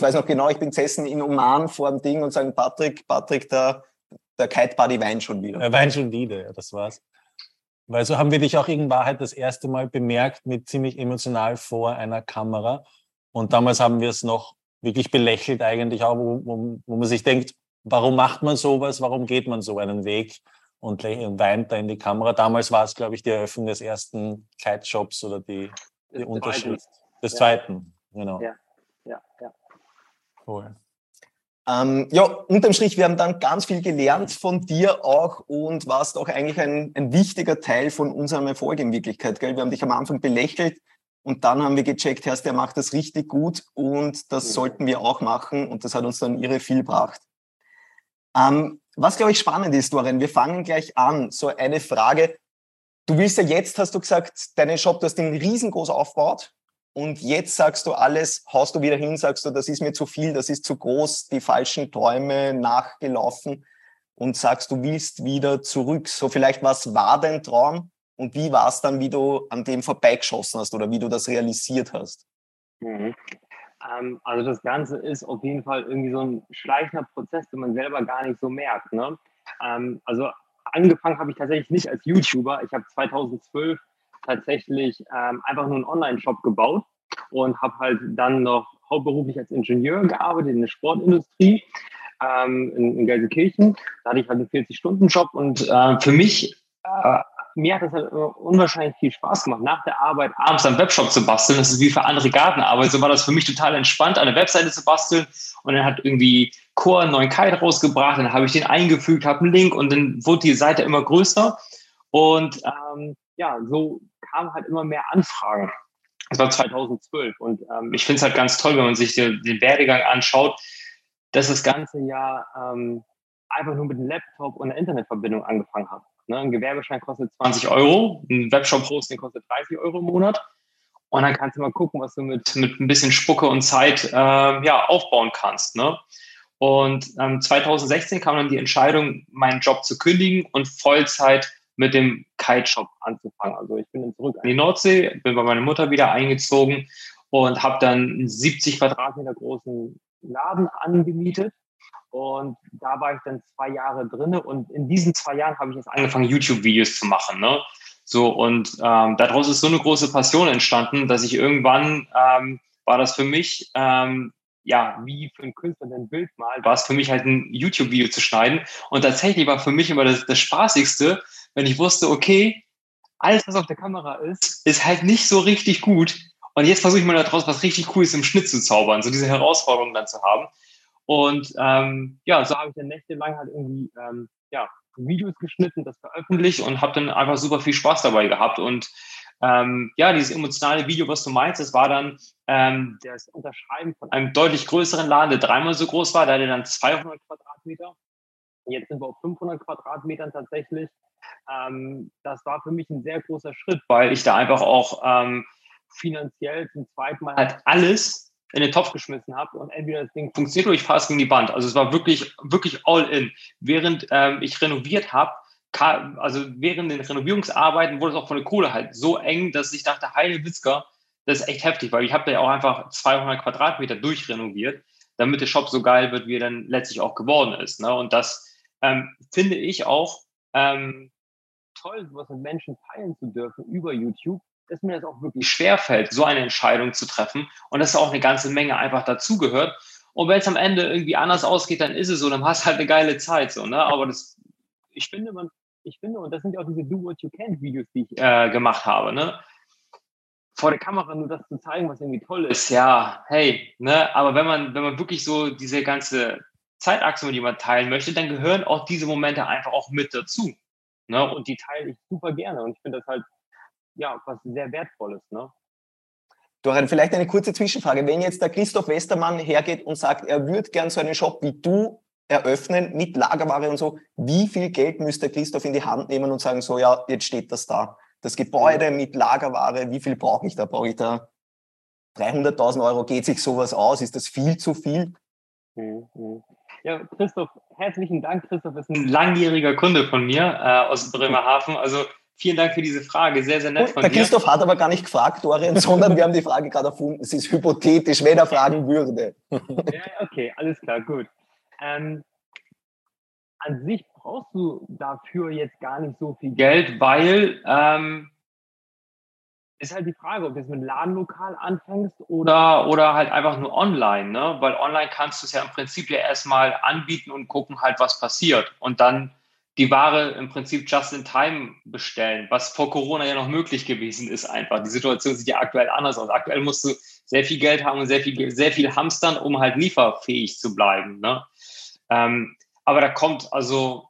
ich weiß noch genau, ich bin gesessen in Oman vor dem Ding und sagen, Patrick, Patrick, der, der Kite Buddy weint schon wieder. Er weint schon wieder, ja, das war's. Weil so haben wir dich auch in Wahrheit das erste Mal bemerkt, mit ziemlich emotional vor einer Kamera. Und damals haben wir es noch wirklich belächelt eigentlich auch, wo, wo, wo man sich denkt, warum macht man sowas, warum geht man so einen Weg und weint da in die Kamera. Damals war es, glaube ich, die Eröffnung des ersten Kite-Shops oder die, die Unterschrift des ja. zweiten. Genau. Ja, ja, ja. Cool. Ähm, ja, unterm Strich, wir haben dann ganz viel gelernt von dir auch und warst auch eigentlich ein, ein wichtiger Teil von unserem Erfolg in Wirklichkeit. Gell? Wir haben dich am Anfang belächelt und dann haben wir gecheckt, Herr, der macht das richtig gut und das sollten wir auch machen und das hat uns dann irre viel gebracht. Ähm, was, glaube ich, spannend ist, Dorian, wir fangen gleich an. So eine Frage. Du willst ja jetzt, hast du gesagt, deinen Shop, du hast den riesengroß aufgebaut und jetzt sagst du alles, haust du wieder hin, sagst du, das ist mir zu viel, das ist zu groß, die falschen Träume nachgelaufen und sagst, du willst wieder zurück. So vielleicht, was war dein Traum und wie war es dann, wie du an dem vorbeigeschossen hast oder wie du das realisiert hast? Mhm. Ähm, also das Ganze ist auf jeden Fall irgendwie so ein schleichender Prozess, den man selber gar nicht so merkt. Ne? Ähm, also angefangen habe ich tatsächlich nicht als YouTuber. Ich habe 2012 tatsächlich ähm, einfach nur einen Online-Shop gebaut und habe halt dann noch hauptberuflich als Ingenieur gearbeitet in der Sportindustrie ähm, in, in Gelsenkirchen. Da hatte ich halt einen 40-Stunden-Job und äh, für mich, äh, mir hat das halt unwahrscheinlich viel Spaß gemacht, nach der Arbeit abends am Webshop zu basteln. Das ist wie für andere Gartenarbeit. So war das für mich total entspannt, eine Webseite zu basteln und dann hat irgendwie Core einen neuen Kite rausgebracht, dann habe ich den eingefügt, habe einen Link und dann wurde die Seite immer größer und ähm, ja, so kamen halt immer mehr Anfragen. Das war 2012 und ähm, ich finde es halt ganz toll, wenn man sich den, den Werdegang anschaut, dass das ganze Jahr ähm, einfach nur mit einem Laptop und einer Internetverbindung angefangen hat. Ne? Ein Gewerbeschein kostet 20 Euro, ein Webshop-Hosting kostet 30 Euro im Monat. Und dann kannst du mal gucken, was du mit, mit ein bisschen Spucke und Zeit äh, ja, aufbauen kannst. Ne? Und ähm, 2016 kam dann die Entscheidung, meinen Job zu kündigen und Vollzeit mit dem Kite-Shop anzufangen. Also ich bin dann zurück an die Nordsee, bin bei meiner Mutter wieder eingezogen und habe dann einen 70 Quadratmeter großen Laden angemietet. Und da war ich dann zwei Jahre drin. Und in diesen zwei Jahren habe ich jetzt angefangen, YouTube-Videos zu machen. Ne? So, und ähm, daraus ist so eine große Passion entstanden, dass ich irgendwann ähm, war das für mich ähm, ja, wie für einen Künstler ein Bild malt, war es für mich halt ein YouTube-Video zu schneiden. Und tatsächlich war für mich immer das, das Spaßigste, wenn ich wusste, okay, alles, was auf der Kamera ist, ist halt nicht so richtig gut. Und jetzt versuche ich mal daraus was richtig Cooles im Schnitt zu zaubern, so diese Herausforderung dann zu haben. Und ähm, ja, so habe ich dann nächtelang halt irgendwie ähm, ja, Videos geschnitten, das veröffentlicht und habe dann einfach super viel Spaß dabei gehabt. Und ähm, ja, dieses emotionale Video, was du meinst, das war dann ähm, das Unterschreiben von einem deutlich größeren Laden, der dreimal so groß war. Da hatte dann 200 Quadratmeter. Jetzt sind wir auf 500 Quadratmetern tatsächlich. Ähm, das war für mich ein sehr großer Schritt, weil ich da einfach auch ähm, finanziell zum zweiten Mal halt alles in den Topf geschmissen habe und entweder das Ding funktioniert oder ich fahre es gegen die Band. Also es war wirklich, wirklich all in. Während ähm, ich renoviert habe, also während den Renovierungsarbeiten wurde es auch von der Kohle halt so eng, dass ich dachte, heile Witzka, das ist echt heftig, weil ich habe da ja auch einfach 200 Quadratmeter durchrenoviert, damit der Shop so geil wird, wie er dann letztlich auch geworden ist. Ne? Und das ähm, finde ich auch ähm, toll, sowas mit Menschen teilen zu dürfen über YouTube, dass mir das auch wirklich schwerfällt, so eine Entscheidung zu treffen und dass auch eine ganze Menge einfach dazugehört. Und wenn es am Ende irgendwie anders ausgeht, dann ist es so, dann hast du halt eine geile Zeit so, ne? Aber das, ich finde, man, ich finde, und das sind ja auch diese Do What You Can Videos, die ich äh, gemacht habe, ne? Vor der Kamera nur das zu zeigen, was irgendwie toll ist, ja, hey, ne? Aber wenn man, wenn man wirklich so diese ganze Zeitachse mit jemand teilen möchte, dann gehören auch diese Momente einfach auch mit dazu. Ne? Und die teile ich super gerne. Und ich finde das halt, ja, was sehr Wertvolles. Ne? Dorian, vielleicht eine kurze Zwischenfrage. Wenn jetzt der Christoph Westermann hergeht und sagt, er würde gern so einen Shop wie du eröffnen mit Lagerware und so, wie viel Geld müsste Christoph in die Hand nehmen und sagen, so ja, jetzt steht das da. Das Gebäude mit Lagerware, wie viel brauche ich da? Brauche ich da 300.000 Euro? Geht sich sowas aus? Ist das viel zu viel? Mhm. Ja, Christoph, herzlichen Dank. Christoph ist ein langjähriger Kunde von mir äh, aus Bremerhaven. Also vielen Dank für diese Frage. Sehr, sehr nett von der dir. Der Christoph hat aber gar nicht gefragt, Dorian, sondern wir haben die Frage gerade erfunden. Es ist hypothetisch, wenn er fragen würde. Ja, okay, alles klar, gut. Ähm, an sich brauchst du dafür jetzt gar nicht so viel Geld, weil ähm, ist halt die Frage, ob du jetzt mit Ladenlokal anfängst oder, oder halt einfach nur online, ne? Weil online kannst du es ja im Prinzip ja erstmal anbieten und gucken halt, was passiert. Und dann die Ware im Prinzip just in time bestellen, was vor Corona ja noch möglich gewesen ist einfach. Die Situation sieht ja aktuell anders aus. Aktuell musst du sehr viel Geld haben und sehr viel, sehr viel hamstern, um halt lieferfähig zu bleiben. Ne? Ähm, aber da kommt also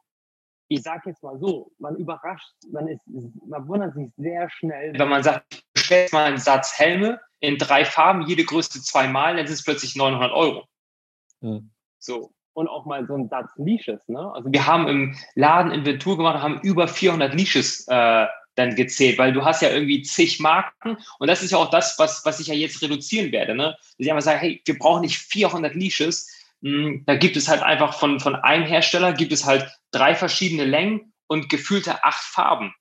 ich sage jetzt mal so, man überrascht, man, ist, man wundert sich sehr schnell, wenn man sagt, bestellt mal einen Satz Helme in drei Farben, jede Größe zweimal, dann sind es plötzlich 900 Euro. Mhm. So. Und auch mal so ein Satz Leashes. Ne? Also wir haben im Laden Inventur gemacht und haben über 400 Leashes äh, dann gezählt, weil du hast ja irgendwie zig Marken und das ist ja auch das, was, was ich ja jetzt reduzieren werde. Ne? Dass ich einfach sage, hey, wir brauchen nicht 400 Leashes, da gibt es halt einfach von, von einem Hersteller gibt es halt drei verschiedene Längen und gefühlte acht Farben.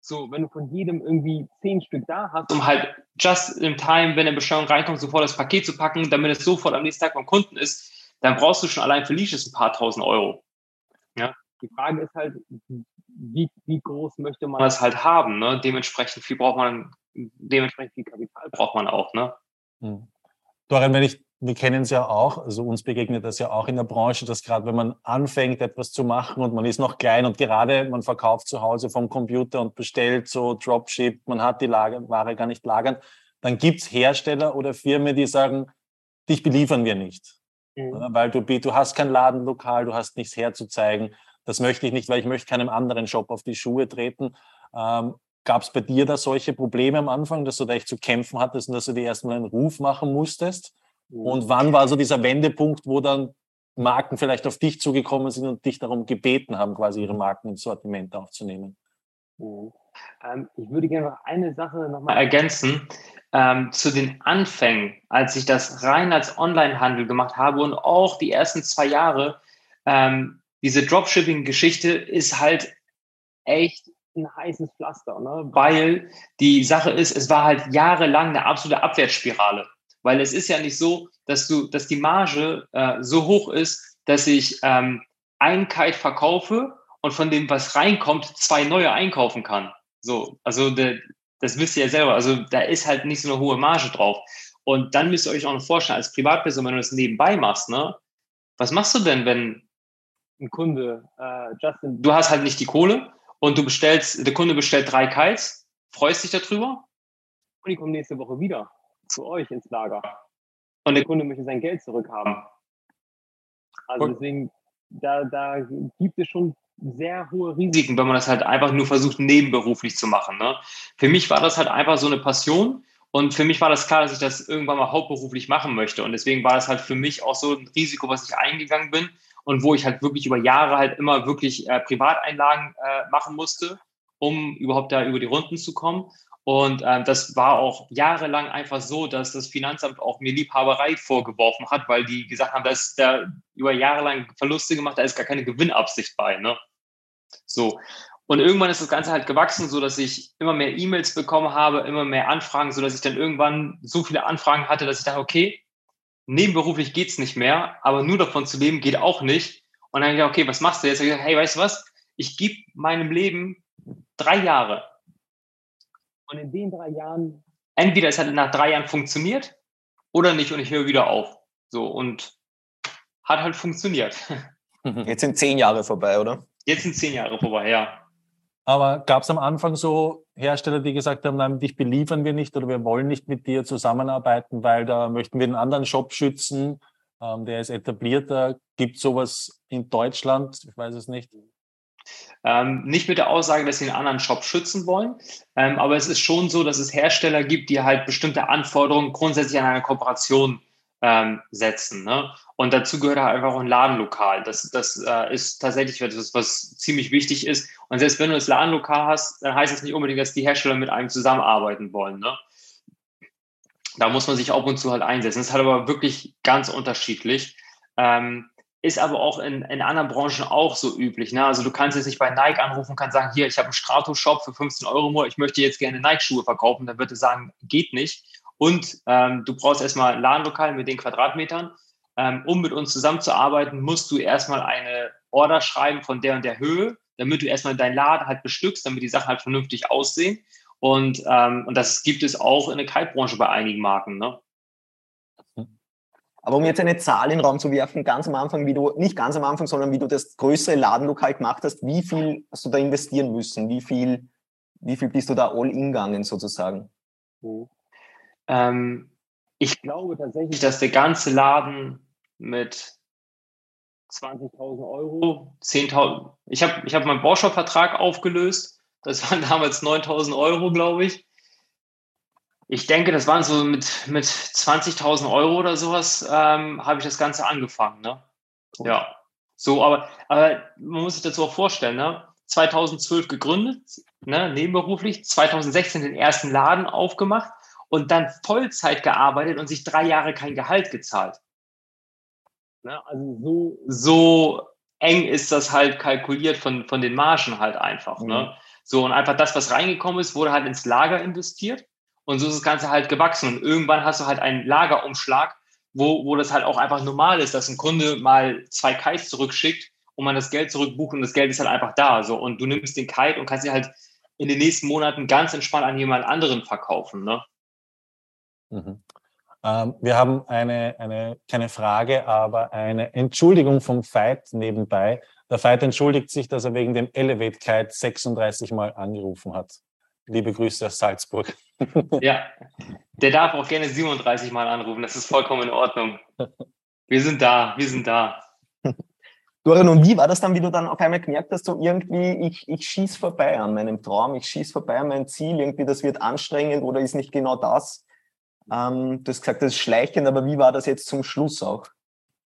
So, wenn du von jedem irgendwie zehn Stück da hast, um halt just in time, wenn eine Bestellung reinkommt, sofort das Paket zu packen, damit es sofort am nächsten Tag beim Kunden ist, dann brauchst du schon allein für Leashes ein paar tausend Euro. Ja, die Frage ist halt, wie, wie groß möchte man das halt haben? Ne? Dementsprechend viel braucht man, dementsprechend viel Kapital braucht man auch. Ne? Hm. Dorian, wenn ich wir kennen es ja auch, also uns begegnet das ja auch in der Branche, dass gerade wenn man anfängt, etwas zu machen und man ist noch klein und gerade man verkauft zu Hause vom Computer und bestellt so Dropship, man hat die Lager, Ware gar nicht lagern, dann gibt es Hersteller oder Firmen, die sagen, dich beliefern wir nicht. Mhm. Weil du, du hast kein Ladenlokal, du hast nichts herzuzeigen. Das möchte ich nicht, weil ich möchte keinem anderen Shop auf die Schuhe treten. Ähm, Gab es bei dir da solche Probleme am Anfang, dass du da echt zu kämpfen hattest und dass du dir erstmal einen Ruf machen musstest? Und wann war so dieser Wendepunkt, wo dann Marken vielleicht auf dich zugekommen sind und dich darum gebeten haben, quasi ihre Marken ins Sortiment aufzunehmen? Mhm. Ähm, ich würde gerne noch eine Sache nochmal ergänzen. Ähm, zu den Anfängen, als ich das rein als Onlinehandel gemacht habe und auch die ersten zwei Jahre, ähm, diese Dropshipping-Geschichte ist halt echt ein heißes Pflaster, ne? weil die Sache ist, es war halt jahrelang eine absolute Abwärtsspirale. Weil es ist ja nicht so, dass du, dass die Marge äh, so hoch ist, dass ich ähm, ein Kite verkaufe und von dem, was reinkommt, zwei neue einkaufen kann. So, also de, das wisst ihr ja selber. Also da ist halt nicht so eine hohe Marge drauf. Und dann müsst ihr euch auch noch vorstellen, als Privatperson, wenn du das nebenbei machst, ne, was machst du denn, wenn ein Kunde, äh, Justin, du hast halt nicht die Kohle und du bestellst, der Kunde bestellt drei Kites, freust dich darüber und die kommen nächste Woche wieder zu euch ins Lager. Und der Kunde möchte sein Geld zurückhaben. Also deswegen, da, da gibt es schon sehr hohe Risiken, wenn man das halt einfach nur versucht, nebenberuflich zu machen. Ne? Für mich war das halt einfach so eine Passion und für mich war das klar, dass ich das irgendwann mal hauptberuflich machen möchte. Und deswegen war das halt für mich auch so ein Risiko, was ich eingegangen bin und wo ich halt wirklich über Jahre halt immer wirklich äh, Privateinlagen äh, machen musste, um überhaupt da über die Runden zu kommen. Und ähm, das war auch jahrelang einfach so, dass das Finanzamt auch mir Liebhaberei vorgeworfen hat, weil die gesagt haben, dass da über Jahre lang Verluste gemacht, da ist gar keine Gewinnabsicht bei. Ne? So. Und irgendwann ist das Ganze halt gewachsen, so dass ich immer mehr E-Mails bekommen habe, immer mehr Anfragen, so dass ich dann irgendwann so viele Anfragen hatte, dass ich dachte, okay, nebenberuflich geht's nicht mehr, aber nur davon zu leben geht auch nicht. Und dann habe ich gedacht, okay, was machst du jetzt? Ich gesagt, hey, weißt du was? Ich gebe meinem Leben drei Jahre und in den drei Jahren, entweder es hat nach drei Jahren funktioniert oder nicht und ich höre wieder auf. So und hat halt funktioniert. Jetzt sind zehn Jahre vorbei, oder? Jetzt sind zehn Jahre vorbei, ja. Aber gab es am Anfang so Hersteller, die gesagt haben, nein, dich beliefern wir nicht oder wir wollen nicht mit dir zusammenarbeiten, weil da möchten wir einen anderen Shop schützen, ähm, der ist etablierter. Gibt sowas in Deutschland? Ich weiß es nicht. Ähm, nicht mit der Aussage, dass sie einen anderen Shop schützen wollen, ähm, aber es ist schon so, dass es Hersteller gibt, die halt bestimmte Anforderungen grundsätzlich an eine Kooperation ähm, setzen. Ne? Und dazu gehört halt einfach auch ein Ladenlokal. Das, das äh, ist tatsächlich etwas, was ziemlich wichtig ist. Und selbst wenn du das Ladenlokal hast, dann heißt es nicht unbedingt, dass die Hersteller mit einem zusammenarbeiten wollen. Ne? Da muss man sich ab und zu halt einsetzen. Das ist halt aber wirklich ganz unterschiedlich. Ähm, ist aber auch in, in anderen Branchen auch so üblich. Ne? Also du kannst jetzt nicht bei Nike anrufen und kannst sagen, hier, ich habe einen Strato-Shop für 15 Euro ich möchte jetzt gerne Nike-Schuhe verkaufen. Dann würde er sagen, geht nicht. Und ähm, du brauchst erstmal ein Ladenlokal mit den Quadratmetern. Ähm, um mit uns zusammenzuarbeiten, musst du erstmal eine Order schreiben von der und der Höhe, damit du erstmal deinen Laden halt bestückst, damit die Sachen halt vernünftig aussehen. Und, ähm, und das gibt es auch in der Kaltbranche bei einigen Marken. Ne? Aber um jetzt eine Zahl in den Raum zu werfen, ganz am Anfang, wie du, nicht ganz am Anfang, sondern wie du das größere Ladenlokal gemacht hast, wie viel hast du da investieren müssen? Wie viel, wie viel bist du da all in gegangen sozusagen? Mhm. Ähm, ich glaube tatsächlich, dass der ganze Laden mit 20.000 Euro, 10.000, ich habe ich hab meinen Bauschaufvertrag aufgelöst, das waren damals 9.000 Euro, glaube ich. Ich denke, das waren so mit, mit 20.000 Euro oder sowas, ähm, habe ich das Ganze angefangen. Ne? Ja, so, aber, aber man muss sich dazu auch vorstellen, ne? 2012 gegründet, ne, nebenberuflich, 2016 den ersten Laden aufgemacht und dann Vollzeit gearbeitet und sich drei Jahre kein Gehalt gezahlt. Ne? Also so, so eng ist das halt kalkuliert von, von den Margen halt einfach. Ne? Mhm. Ne? So, und einfach das, was reingekommen ist, wurde halt ins Lager investiert und so ist das Ganze halt gewachsen. Und irgendwann hast du halt einen Lagerumschlag, wo, wo das halt auch einfach normal ist, dass ein Kunde mal zwei Kites zurückschickt und man das Geld zurückbucht und das Geld ist halt einfach da. So. Und du nimmst den Kite und kannst ihn halt in den nächsten Monaten ganz entspannt an jemand anderen verkaufen. Ne? Mhm. Ähm, wir haben eine, eine, keine Frage, aber eine Entschuldigung vom Veit nebenbei. Der Veit entschuldigt sich, dass er wegen dem Elevate Kite 36 Mal angerufen hat. Liebe Grüße aus Salzburg. Ja, der darf auch gerne 37 Mal anrufen. Das ist vollkommen in Ordnung. Wir sind da, wir sind da. Dorian, und wie war das dann, wie du dann auf einmal gemerkt hast, so irgendwie, ich, ich schieße vorbei an meinem Traum, ich schieße vorbei an meinem Ziel, irgendwie das wird anstrengend oder ist nicht genau das? Ähm, du hast gesagt, das ist schleichend, aber wie war das jetzt zum Schluss auch?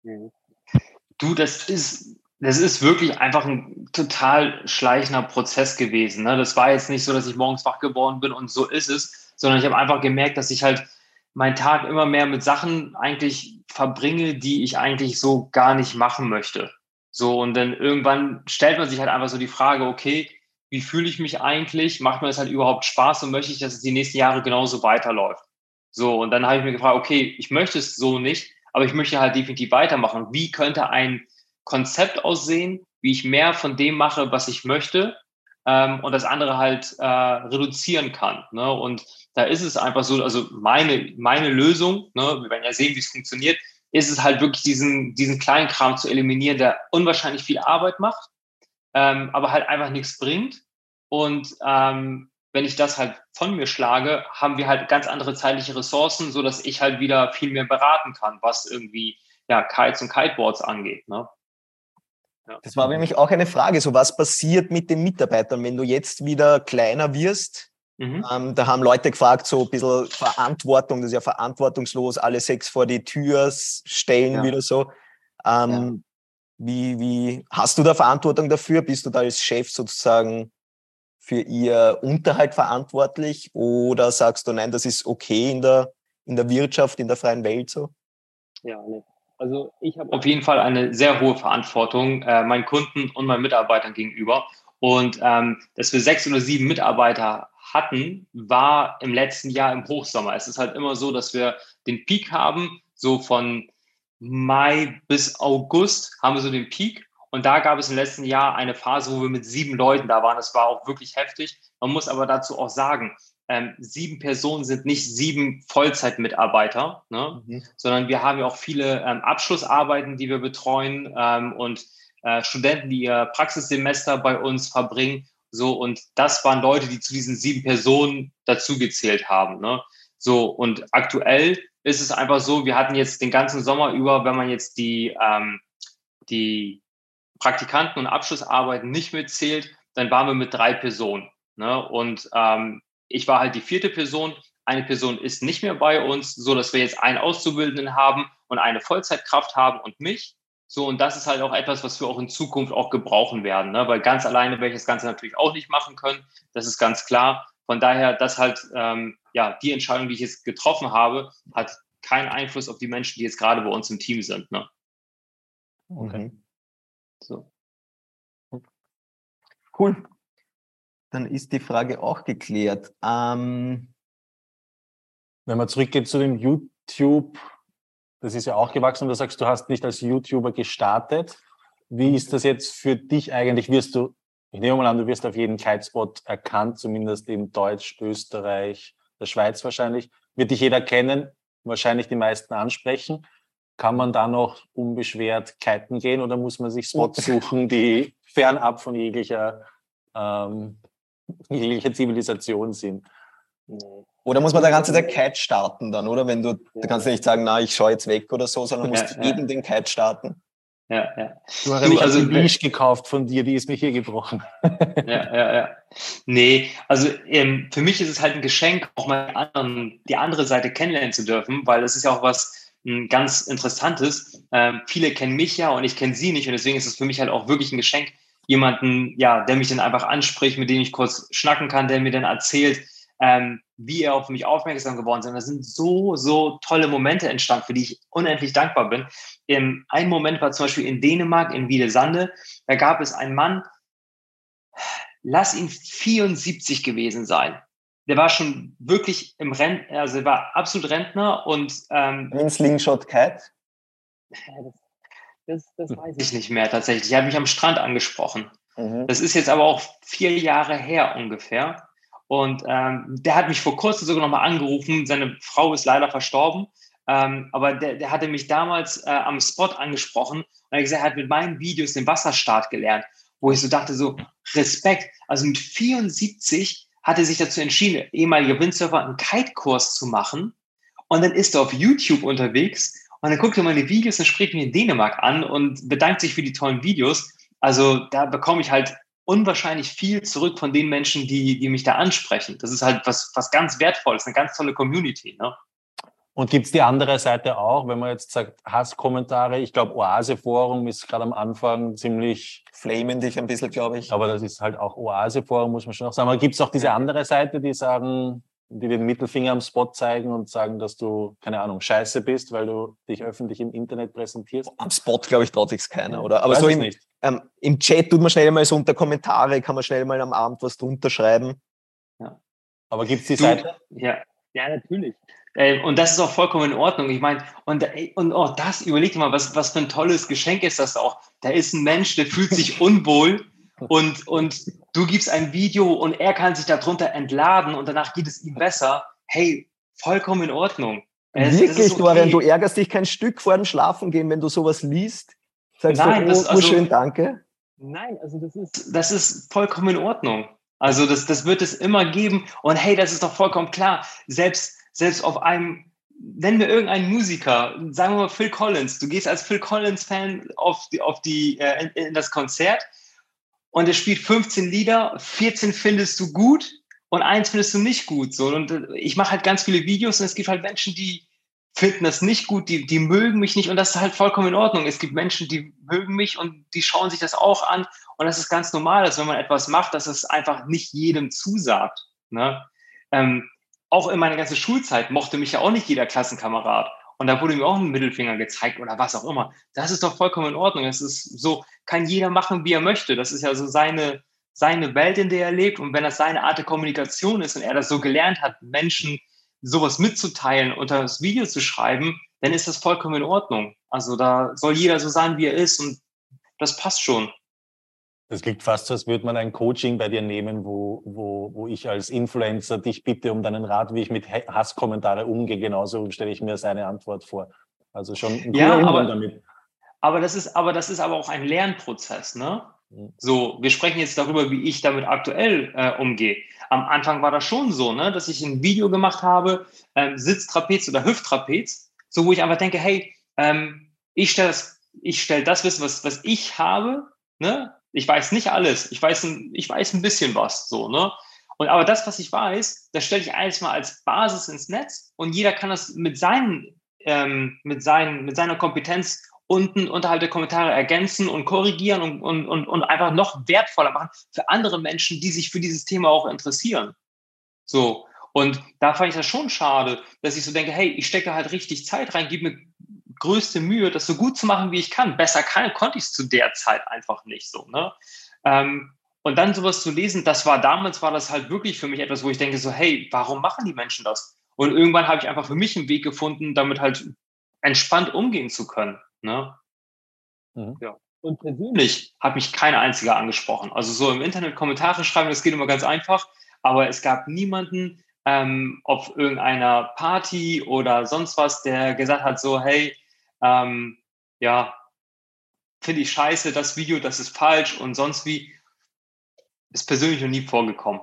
Du, das ist das ist wirklich einfach ein total schleichender Prozess gewesen. Ne? Das war jetzt nicht so, dass ich morgens wach geworden bin und so ist es, sondern ich habe einfach gemerkt, dass ich halt meinen Tag immer mehr mit Sachen eigentlich verbringe, die ich eigentlich so gar nicht machen möchte. So, und dann irgendwann stellt man sich halt einfach so die Frage, okay, wie fühle ich mich eigentlich? Macht mir das halt überhaupt Spaß und möchte ich, dass es die nächsten Jahre genauso weiterläuft? So, und dann habe ich mir gefragt, okay, ich möchte es so nicht, aber ich möchte halt definitiv weitermachen. Wie könnte ein Konzept aussehen, wie ich mehr von dem mache, was ich möchte ähm, und das andere halt äh, reduzieren kann. Ne? Und da ist es einfach so, also meine, meine Lösung, ne, wir werden ja sehen, wie es funktioniert, ist es halt wirklich diesen, diesen kleinen Kram zu eliminieren, der unwahrscheinlich viel Arbeit macht, ähm, aber halt einfach nichts bringt. Und ähm, wenn ich das halt von mir schlage, haben wir halt ganz andere zeitliche Ressourcen, so dass ich halt wieder viel mehr beraten kann, was irgendwie ja Kites und Kiteboards angeht. Ne? Das war nämlich auch eine Frage, so was passiert mit den Mitarbeitern, wenn du jetzt wieder kleiner wirst? Mhm. Ähm, da haben Leute gefragt, so ein bisschen Verantwortung, das ist ja verantwortungslos, alle sechs vor die Tür stellen ja. wieder so. Ähm, ja. wie, wie hast du da Verantwortung dafür? Bist du da als Chef sozusagen für ihr Unterhalt verantwortlich oder sagst du, nein, das ist okay in der, in der Wirtschaft, in der freien Welt so? Ja, nee. Also ich habe auf jeden Fall eine sehr hohe Verantwortung äh, meinen Kunden und meinen Mitarbeitern gegenüber. Und ähm, dass wir sechs oder sieben Mitarbeiter hatten, war im letzten Jahr im Hochsommer. Es ist halt immer so, dass wir den Peak haben, so von Mai bis August haben wir so den Peak. Und da gab es im letzten Jahr eine Phase, wo wir mit sieben Leuten da waren. Das war auch wirklich heftig. Man muss aber dazu auch sagen, ähm, sieben Personen sind nicht sieben Vollzeitmitarbeiter, ne? Mhm. sondern wir haben ja auch viele ähm, Abschlussarbeiten, die wir betreuen ähm, und äh, Studenten, die ihr Praxissemester bei uns verbringen. So, und das waren Leute, die zu diesen sieben Personen dazugezählt haben. Ne? So, und aktuell ist es einfach so, wir hatten jetzt den ganzen Sommer über, wenn man jetzt die, ähm, die Praktikanten und Abschlussarbeiten nicht mitzählt, dann waren wir mit drei Personen. Ne? Und ähm, ich war halt die vierte Person. Eine Person ist nicht mehr bei uns, so dass wir jetzt einen Auszubildenden haben und eine Vollzeitkraft haben und mich. So, und das ist halt auch etwas, was wir auch in Zukunft auch gebrauchen werden, ne? weil ganz alleine werde ich das Ganze natürlich auch nicht machen können. Das ist ganz klar. Von daher, dass halt, ähm, ja, die Entscheidung, die ich jetzt getroffen habe, hat keinen Einfluss auf die Menschen, die jetzt gerade bei uns im Team sind. Ne? Okay. Mhm. So. Cool. Dann ist die Frage auch geklärt. Ähm, Wenn man zurückgeht zu dem YouTube, das ist ja auch gewachsen du sagst, du hast nicht als YouTuber gestartet. Wie ist das jetzt für dich eigentlich? Wirst du, ich nehme mal an, du wirst auf jeden Kitespot erkannt, zumindest in Deutsch, Österreich, der Schweiz wahrscheinlich. Wird dich jeder kennen, wahrscheinlich die meisten ansprechen. Kann man da noch unbeschwert kiten gehen oder muss man sich Spots suchen, die fernab von jeglicher, ähm, jeglicher Zivilisation sind? Oder muss man da ganze Zeit Kite starten dann, oder? Wenn du, ja. du kannst nicht sagen, na, ich schaue jetzt weg oder so, sondern musst ja, gegen ja. den Kite starten. Ja, ja. Du hast du, also, eine Leash gekauft von dir, die ist mir hier gebrochen. Ja, ja, ja. Nee, also ähm, für mich ist es halt ein Geschenk, auch mal anderen, die andere Seite kennenlernen zu dürfen, weil das ist ja auch was m, ganz Interessantes. Ähm, viele kennen mich ja und ich kenne sie nicht und deswegen ist es für mich halt auch wirklich ein Geschenk, jemanden, ja, der mich dann einfach anspricht, mit dem ich kurz schnacken kann, der mir dann erzählt, ähm, wie er auf mich aufmerksam geworden ist. Da sind so, so tolle Momente entstanden, für die ich unendlich dankbar bin. Ähm, ein Moment war zum Beispiel in Dänemark, in Wiedesande. Da gab es einen Mann, lass ihn 74 gewesen sein. Der war schon wirklich im Rent, also er war absolut Rentner und ähm, Slingshot Cat? Das, das weiß ich nicht mehr tatsächlich. Er hat mich am Strand angesprochen. Mhm. Das ist jetzt aber auch vier Jahre her ungefähr. Und ähm, der hat mich vor kurzem sogar nochmal angerufen. Seine Frau ist leider verstorben. Ähm, aber der, der hatte mich damals äh, am Spot angesprochen und er hat gesagt, er hat mit meinen Videos den Wasserstart gelernt, wo ich so dachte, so Respekt. Also mit 74 hat er sich dazu entschieden, ehemaliger Windsurfer, einen Kite-Kurs zu machen. Und dann ist er auf YouTube unterwegs und dann guckt er meine Videos und spricht mich in Dänemark an und bedankt sich für die tollen Videos. Also da bekomme ich halt unwahrscheinlich viel zurück von den Menschen, die, die mich da ansprechen. Das ist halt was, was ganz Wertvolles, eine ganz tolle Community. Ne? Und gibt es die andere Seite auch, wenn man jetzt sagt, Hasskommentare? Ich glaube, Oase-Forum ist gerade am Anfang ziemlich. Flamen dich ein bisschen, glaube ich. Aber das ist halt auch Oase-Forum, muss man schon auch sagen. Aber gibt es auch diese andere Seite, die sagen, die den Mittelfinger am Spot zeigen und sagen, dass du, keine Ahnung, scheiße bist, weil du dich öffentlich im Internet präsentierst? Am Spot, glaube ich, traut sich keiner, oder? Aber Weiß so im, ähm, im Chat tut man schnell mal so unter Kommentare, kann man schnell mal am Abend was drunter schreiben. Ja. Aber gibt es die du, Seite? Ja, ja, natürlich. Ähm, und das ist auch vollkommen in Ordnung. Ich meine, und, und auch das, überleg dir mal, was, was für ein tolles Geschenk ist das auch. Da ist ein Mensch, der fühlt sich unwohl und, und du gibst ein Video und er kann sich darunter entladen und danach geht es ihm besser. Hey, vollkommen in Ordnung. Es, Wirklich, okay. Dorian, du ärgerst dich kein Stück vor dem Schlafengehen, wenn du sowas liest. Sagst Nein, du, oh, das, also, schön, danke. Nein, also das ist, das ist vollkommen in Ordnung. Also das, das wird es immer geben. Und hey, das ist doch vollkommen klar. Selbst, selbst auf einem, nennen wir irgendeinen Musiker, sagen wir mal Phil Collins. Du gehst als Phil Collins-Fan auf die, auf die, äh, in, in das Konzert und er spielt 15 Lieder, 14 findest du gut und eins findest du nicht gut. So. Und äh, ich mache halt ganz viele Videos und es gibt halt Menschen, die finden das nicht gut, die, die mögen mich nicht und das ist halt vollkommen in Ordnung. Es gibt Menschen, die mögen mich und die schauen sich das auch an und das ist ganz normal, dass wenn man etwas macht, dass es einfach nicht jedem zusagt. Ne? Ähm, auch in meiner ganzen Schulzeit mochte mich ja auch nicht jeder Klassenkamerad. Und da wurde mir auch ein Mittelfinger gezeigt oder was auch immer. Das ist doch vollkommen in Ordnung. Es ist so, kann jeder machen, wie er möchte. Das ist ja so seine, seine Welt, in der er lebt. Und wenn das seine Art der Kommunikation ist und er das so gelernt hat, Menschen sowas mitzuteilen, unter das Video zu schreiben, dann ist das vollkommen in Ordnung. Also da soll jeder so sein, wie er ist und das passt schon. Das klingt fast so, als würde man ein Coaching bei dir nehmen, wo, wo, wo ich als Influencer dich bitte um deinen Rat, wie ich mit Hasskommentare umgehe. Genauso stelle ich mir seine Antwort vor. Also schon ein ja, aber, damit. Aber das ist, aber das ist aber auch ein Lernprozess, ne? Mhm. So, wir sprechen jetzt darüber, wie ich damit aktuell äh, umgehe. Am Anfang war das schon so, ne, dass ich ein Video gemacht habe, ähm, Sitztrapez oder Hüfttrapez, so wo ich einfach denke, hey, ähm, ich stelle das, ich stelle das Wissen, was, was ich habe, ne, ich weiß nicht alles. Ich weiß ein, ich weiß ein bisschen was, so, ne? Und aber das, was ich weiß, das stelle ich alles mal als Basis ins Netz und jeder kann das mit seinen, ähm, mit seinen, mit seiner Kompetenz unten unterhalb der Kommentare ergänzen und korrigieren und, und, und, und einfach noch wertvoller machen für andere Menschen, die sich für dieses Thema auch interessieren. So. Und da fand ich das schon schade, dass ich so denke, hey, ich stecke halt richtig Zeit rein, gib mir größte Mühe, das so gut zu machen, wie ich kann. Besser kann, konnte ich es zu der Zeit einfach nicht so. Ne? Ähm, und dann sowas zu lesen, das war damals, war das halt wirklich für mich etwas, wo ich denke so, hey, warum machen die Menschen das? Und irgendwann habe ich einfach für mich einen Weg gefunden, damit halt entspannt umgehen zu können. Ne? Mhm. Ja. Und persönlich hat mich keiner einziger angesprochen. Also so im Internet Kommentare schreiben, das geht immer ganz einfach, aber es gab niemanden ähm, auf irgendeiner Party oder sonst was, der gesagt hat so, hey, ähm, ja, finde ich scheiße, das Video, das ist falsch und sonst wie. Ist persönlich noch nie vorgekommen.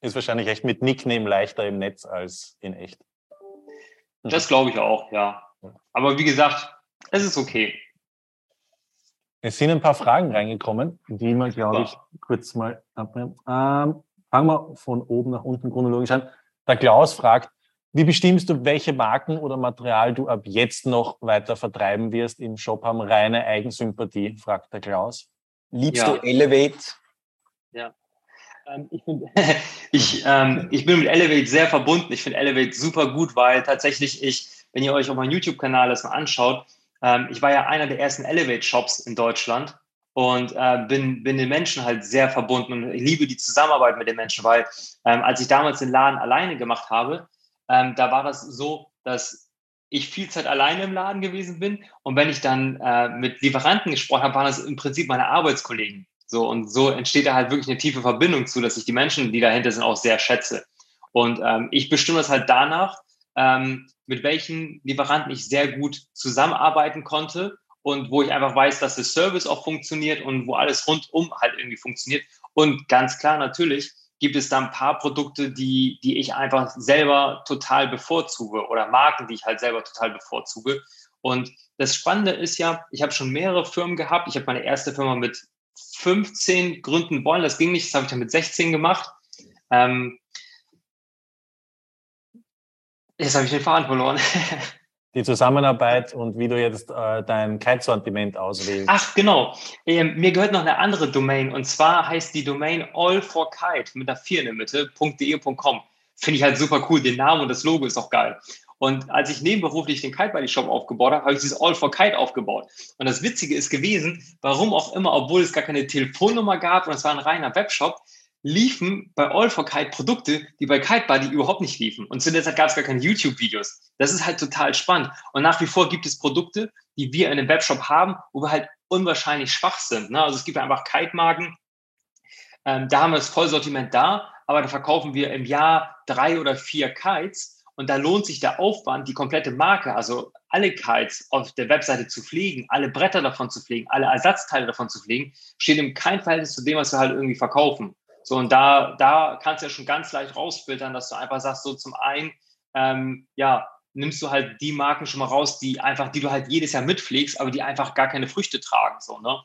Ist wahrscheinlich echt mit Nickname leichter im Netz als in echt. Das glaube ich auch, ja. Aber wie gesagt, es ist okay. Es sind ein paar Fragen reingekommen, die wir, glaube ich, kurz mal abnehmen. Ähm, fangen wir von oben nach unten chronologisch an. Der Klaus fragt, wie bestimmst du, welche Marken oder Material du ab jetzt noch weiter vertreiben wirst im Shop? Haben reine Eigensympathie, fragt der Klaus. Liebst ja. du Elevate? Ja. Ähm, ich, find, ich, ähm, ich bin mit Elevate sehr verbunden. Ich finde Elevate super gut, weil tatsächlich ich, wenn ihr euch auf meinem YouTube-Kanal das mal anschaut, ähm, ich war ja einer der ersten Elevate-Shops in Deutschland und äh, bin, bin den Menschen halt sehr verbunden und ich liebe die Zusammenarbeit mit den Menschen, weil ähm, als ich damals den Laden alleine gemacht habe, ähm, da war das so, dass ich viel Zeit alleine im Laden gewesen bin und wenn ich dann äh, mit Lieferanten gesprochen habe, waren das im Prinzip meine Arbeitskollegen. So und so entsteht da halt wirklich eine tiefe Verbindung zu, dass ich die Menschen, die dahinter sind, auch sehr schätze. Und ähm, ich bestimme das halt danach, ähm, mit welchen Lieferanten ich sehr gut zusammenarbeiten konnte und wo ich einfach weiß, dass der Service auch funktioniert und wo alles rundum halt irgendwie funktioniert. Und ganz klar natürlich gibt es da ein paar Produkte, die, die ich einfach selber total bevorzuge oder Marken, die ich halt selber total bevorzuge. Und das Spannende ist ja, ich habe schon mehrere Firmen gehabt. Ich habe meine erste Firma mit 15 Gründen wollen. Das ging nicht, das habe ich dann mit 16 gemacht. Ähm, Jetzt habe ich den Faden verloren. Die Zusammenarbeit und wie du jetzt äh, dein Kite-Sortiment auswählst. Ach, genau. Ähm, mir gehört noch eine andere Domain und zwar heißt die Domain all4kite mit einer 4 in der Mitte, .de.com. Finde ich halt super cool. Den Namen und das Logo ist auch geil. Und als ich nebenberuflich den Kite Buddy Shop aufgebaut habe, habe ich dieses All for Kite aufgebaut. Und das Witzige ist gewesen, warum auch immer, obwohl es gar keine Telefonnummer gab und es war ein reiner Webshop, liefen bei All for Kite Produkte, die bei Kite Buddy überhaupt nicht liefen. Und zu der Zeit gab es gar keine YouTube-Videos. Das ist halt total spannend. Und nach wie vor gibt es Produkte, die wir in einem Webshop haben, wo wir halt unwahrscheinlich schwach sind. Ne? Also es gibt einfach Kite-Marken, ähm, da haben wir das Vollsortiment da, aber da verkaufen wir im Jahr drei oder vier Kites und da lohnt sich der Aufwand, die komplette Marke, also alle Kites auf der Webseite zu pflegen, alle Bretter davon zu pflegen, alle Ersatzteile davon zu pflegen, steht im kein Verhältnis zu dem, was wir halt irgendwie verkaufen. So, und da, da kannst du ja schon ganz leicht rausfiltern, dass du einfach sagst, so zum einen, ähm, ja, nimmst du halt die Marken schon mal raus, die einfach, die du halt jedes Jahr mitpflegst, aber die einfach gar keine Früchte tragen, so, ne?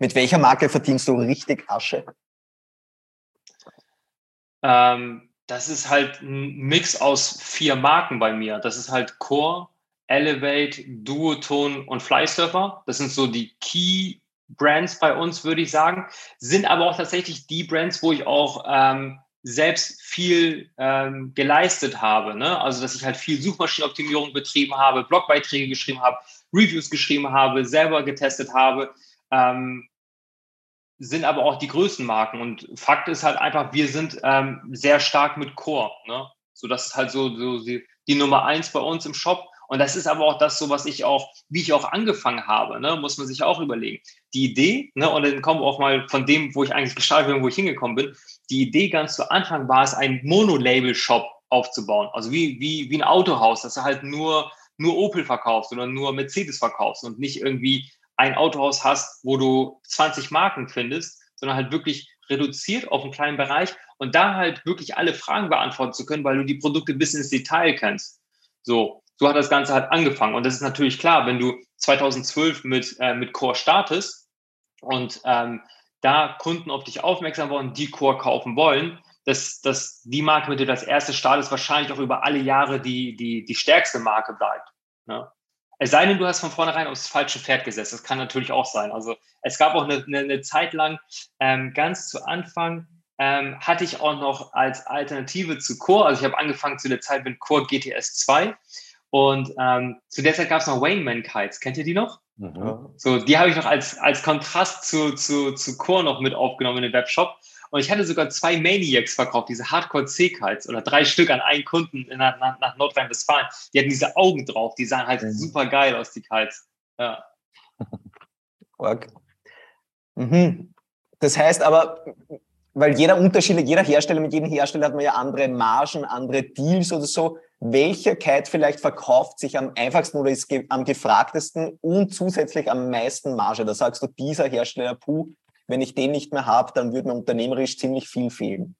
Mit welcher Marke verdienst du richtig Asche? Ähm, das ist halt ein Mix aus vier Marken bei mir. Das ist halt Core, Elevate, Duoton und Flysurfer. Das sind so die Key Brands bei uns, würde ich sagen, sind aber auch tatsächlich die Brands, wo ich auch ähm, selbst viel ähm, geleistet habe. Ne? Also, dass ich halt viel Suchmaschinenoptimierung betrieben habe, Blogbeiträge geschrieben habe, Reviews geschrieben habe, selber getestet habe, ähm, sind aber auch die größten Marken. Und Fakt ist halt einfach, wir sind ähm, sehr stark mit Core. Ne? So, das ist halt so, so die, die Nummer eins bei uns im Shop. Und das ist aber auch das, so was ich auch, wie ich auch angefangen habe, ne, muss man sich auch überlegen. Die Idee, ne, und dann kommen wir auch mal von dem, wo ich eigentlich gestartet bin, wo ich hingekommen bin. Die Idee ganz zu Anfang war es, einen Mono-Label-Shop aufzubauen. Also wie, wie, wie ein Autohaus, dass du halt nur, nur Opel verkaufst oder nur Mercedes verkaufst und nicht irgendwie ein Autohaus hast, wo du 20 Marken findest, sondern halt wirklich reduziert auf einen kleinen Bereich und da halt wirklich alle Fragen beantworten zu können, weil du die Produkte bis ins Detail kennst. So so hat das Ganze halt angefangen. Und das ist natürlich klar, wenn du 2012 mit, äh, mit Core startest und ähm, da Kunden auf dich aufmerksam wollen, die Core kaufen wollen, dass, dass die Marke, mit der du das erste startest, wahrscheinlich auch über alle Jahre die, die, die stärkste Marke bleibt. Ne? Es sei denn, du hast von vornherein aufs falsche Pferd gesetzt. Das kann natürlich auch sein. Also es gab auch eine, eine, eine Zeit lang, ähm, ganz zu Anfang, ähm, hatte ich auch noch als Alternative zu Core, also ich habe angefangen zu der Zeit mit Core GTS 2 Und ähm, zu der Zeit gab es noch Wayne Kites. Kennt ihr die noch? Mhm. So, die habe ich noch als, als Kontrast zu, zu, zu Core noch mit aufgenommen in den Webshop. Und ich hatte sogar zwei Maniacs verkauft, diese Hardcore C-Kites oder drei Stück an einen Kunden nach, nach, nach Nordrhein-Westfalen. Die hatten diese Augen drauf, die sahen halt mhm. super geil aus, die Kites. Ja. Mhm. Das heißt aber, weil jeder Unterschied, jeder Hersteller mit jedem Hersteller hat man ja andere Margen, andere Deals oder so. Welcher Kite vielleicht verkauft sich am einfachsten oder ist am gefragtesten und zusätzlich am meisten Marge? Da sagst du, dieser Hersteller, puh, wenn ich den nicht mehr habe, dann würde mir unternehmerisch ziemlich viel fehlen.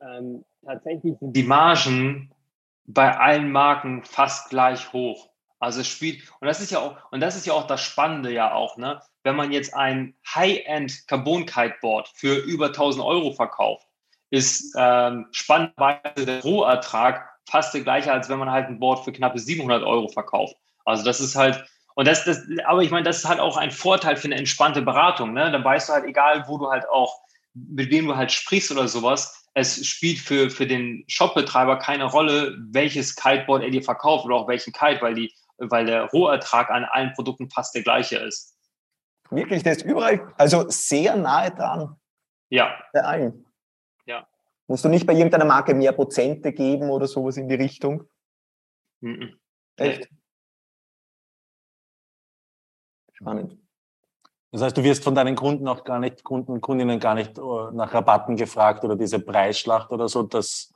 Ähm, tatsächlich sind die Margen bei allen Marken fast gleich hoch. Also es spielt, und das ist ja auch, und das ist ja auch das Spannende ja auch, ne? Wenn man jetzt ein High-End Carbon-Kiteboard für über 1000 Euro verkauft, ist ähm, spannenderweise der Rohertrag fast der gleiche, als wenn man halt ein Board für knappe 700 Euro verkauft. Also das ist halt, und das, das aber ich meine, das ist halt auch ein Vorteil für eine entspannte Beratung. Ne? Dann weißt du halt, egal wo du halt auch, mit wem du halt sprichst oder sowas, es spielt für, für den Shopbetreiber keine Rolle, welches Kiteboard er dir verkauft oder auch welchen Kite, weil die weil der Rohertrag an allen Produkten fast der gleiche ist. Wirklich, der ist überall, also sehr nahe dran. Ja. Bei allen. Musst du nicht bei irgendeiner Marke mehr Prozente geben oder sowas in die Richtung? Mhm. Echt? Spannend. Das heißt, du wirst von deinen Kunden auch gar nicht, Kunden und Kundinnen gar nicht äh, nach Rabatten gefragt oder diese Preisschlacht oder so. Das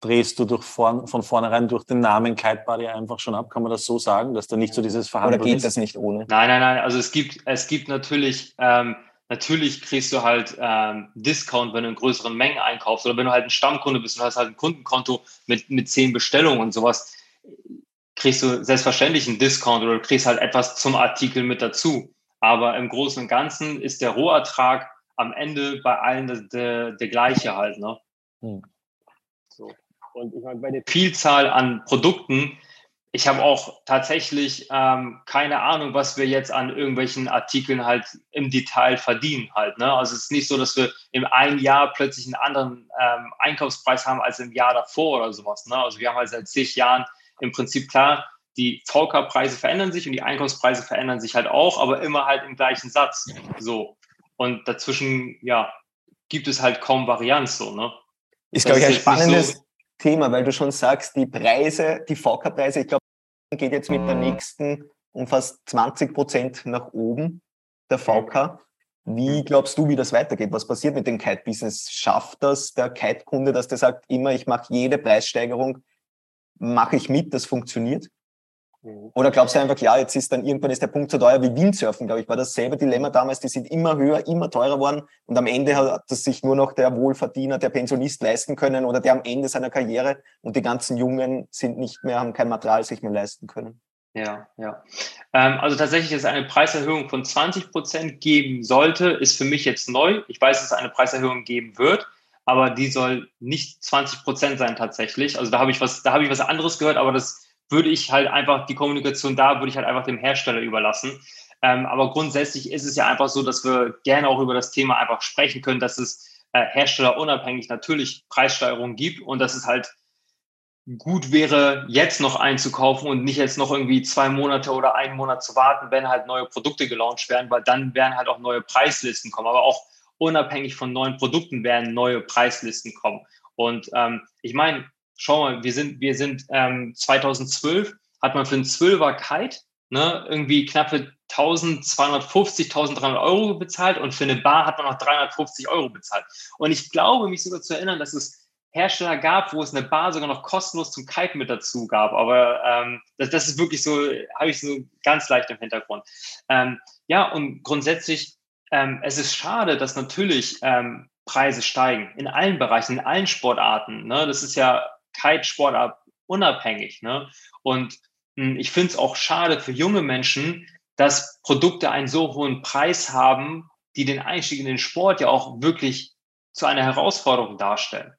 drehst du durch vorn, von vornherein durch den Namen Kite Buddy einfach schon ab. Kann man das so sagen, dass da nicht so dieses Verhandeln Oder geht ist? das nicht ohne? Nein, nein, nein. Also es gibt, es gibt natürlich, ähm, natürlich kriegst du halt ähm, Discount, wenn du in größeren Mengen einkaufst oder wenn du halt ein Stammkunde bist und hast halt ein Kundenkonto mit, mit zehn Bestellungen und sowas, kriegst du selbstverständlich einen Discount oder du kriegst halt etwas zum Artikel mit dazu. Aber im Großen und Ganzen ist der Rohertrag am Ende bei allen der, der, der gleiche halt. Ne? Hm. So. Und ich meine, bei der Vielzahl an Produkten, ich habe auch tatsächlich ähm, keine Ahnung, was wir jetzt an irgendwelchen Artikeln halt im Detail verdienen halt. Ne? Also es ist nicht so, dass wir im einen Jahr plötzlich einen anderen ähm, Einkaufspreis haben als im Jahr davor oder sowas. Ne? Also wir haben halt seit zig Jahren im Prinzip klar, die VK-Preise verändern sich und die Einkaufspreise verändern sich halt auch, aber immer halt im gleichen Satz. So. Und dazwischen, ja, gibt es halt kaum Varianz so, ne? Ist, glaube ich, ein spannendes so Thema, weil du schon sagst, die Preise, die VK-Preise, ich glaube, geht jetzt mit der nächsten um fast 20 Prozent nach oben, der VK. Wie glaubst du, wie das weitergeht? Was passiert mit dem Kite-Business? Schafft das der Kite-Kunde, dass der sagt, immer ich mache jede Preissteigerung, mache ich mit, das funktioniert? Mhm. Oder glaubst du einfach, ja, jetzt ist dann irgendwann ist der Punkt so teuer wie Windsurfen, glaube ich, war dasselbe Dilemma damals, die sind immer höher, immer teurer worden und am Ende hat das sich nur noch der Wohlverdiener, der Pensionist leisten können oder der am Ende seiner Karriere und die ganzen Jungen sind nicht mehr, haben kein Material sich mehr leisten können. Ja, ja. Ähm, also tatsächlich ist eine Preiserhöhung von 20 Prozent geben sollte, ist für mich jetzt neu. Ich weiß, dass es eine Preiserhöhung geben wird, aber die soll nicht 20 Prozent sein tatsächlich. Also da habe ich was, da habe ich was anderes gehört, aber das würde ich halt einfach die Kommunikation da, würde ich halt einfach dem Hersteller überlassen. Ähm, aber grundsätzlich ist es ja einfach so, dass wir gerne auch über das Thema einfach sprechen können, dass es äh, herstellerunabhängig natürlich Preissteigerungen gibt und dass es halt gut wäre, jetzt noch einzukaufen und nicht jetzt noch irgendwie zwei Monate oder einen Monat zu warten, wenn halt neue Produkte gelauncht werden, weil dann werden halt auch neue Preislisten kommen. Aber auch unabhängig von neuen Produkten werden neue Preislisten kommen. Und ähm, ich meine, schau mal, wir sind, wir sind ähm, 2012 hat man für einen 12er Kite ne, irgendwie knappe 1250, 1300 Euro bezahlt und für eine Bar hat man noch 350 Euro bezahlt. Und ich glaube, mich sogar zu erinnern, dass es Hersteller gab, wo es eine Bar sogar noch kostenlos zum Kiten mit dazu gab. Aber ähm, das, das ist wirklich so, habe ich so ganz leicht im Hintergrund. Ähm, ja, und grundsätzlich, ähm, es ist schade, dass natürlich ähm, Preise steigen in allen Bereichen, in allen Sportarten. Ne? Das ist ja Kite-Sportart unabhängig. Ne? Und hm, ich finde es auch schade für junge Menschen, dass Produkte einen so hohen Preis haben, die den Einstieg in den Sport ja auch wirklich zu einer Herausforderung darstellen.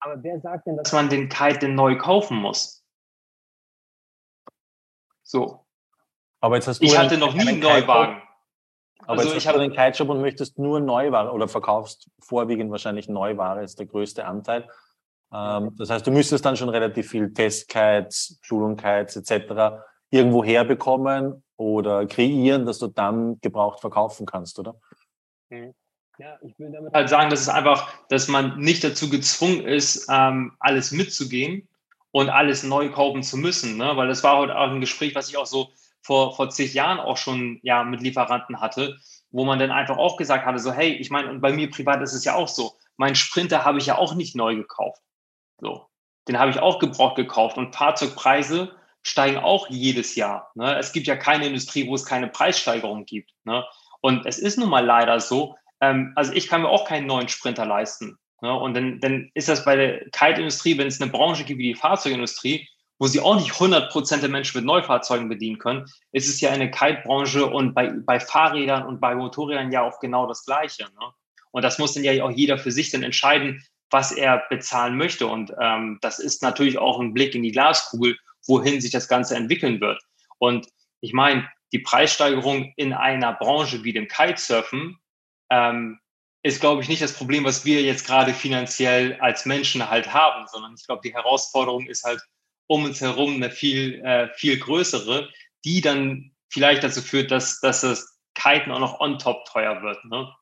Aber wer sagt denn, dass man den Kite denn neu kaufen muss? So. Aber jetzt hast du ich hatte noch nie einen Neuwagen. Aber also jetzt hast du den Kiteshop und möchtest nur Neuware oder verkaufst vorwiegend wahrscheinlich Neuware, ist der größte Anteil. Ähm, das heißt, du müsstest dann schon relativ viel Testkites, Schulungkites etc. irgendwo herbekommen oder kreieren, dass du dann gebraucht verkaufen kannst, oder? Mhm. Ja, ich will damit halt sagen, dass es einfach, dass man nicht dazu gezwungen ist, ähm, alles mitzugehen und alles neu kaufen zu müssen. Ne? Weil das war heute auch ein Gespräch, was ich auch so vor, vor zig Jahren auch schon ja, mit Lieferanten hatte, wo man dann einfach auch gesagt hatte, so hey, ich meine, und bei mir privat ist es ja auch so, mein Sprinter habe ich ja auch nicht neu gekauft. So, den habe ich auch gebraucht gekauft und Fahrzeugpreise steigen auch jedes Jahr. Ne? Es gibt ja keine Industrie, wo es keine Preissteigerung gibt. Ne? Und es ist nun mal leider so, ähm, also ich kann mir auch keinen neuen Sprinter leisten. Ne? Und dann, dann ist das bei der Kite-Industrie, wenn es eine Branche gibt wie die Fahrzeugindustrie, wo sie auch nicht 100 Prozent der Menschen mit Neufahrzeugen bedienen können, ist es ja eine Kite-Branche und bei, bei Fahrrädern und bei Motorrädern ja auch genau das Gleiche. Ne? Und das muss dann ja auch jeder für sich dann entscheiden, was er bezahlen möchte. Und ähm, das ist natürlich auch ein Blick in die Glaskugel, wohin sich das Ganze entwickeln wird. Und ich meine, die Preissteigerung in einer Branche wie dem Kitesurfen ähm, ist, glaube ich, nicht das Problem, was wir jetzt gerade finanziell als Menschen halt haben, sondern ich glaube, die Herausforderung ist halt um uns herum eine viel, äh, viel größere, die dann vielleicht dazu führt, dass, dass das Kiten auch noch on top teuer wird. Ne?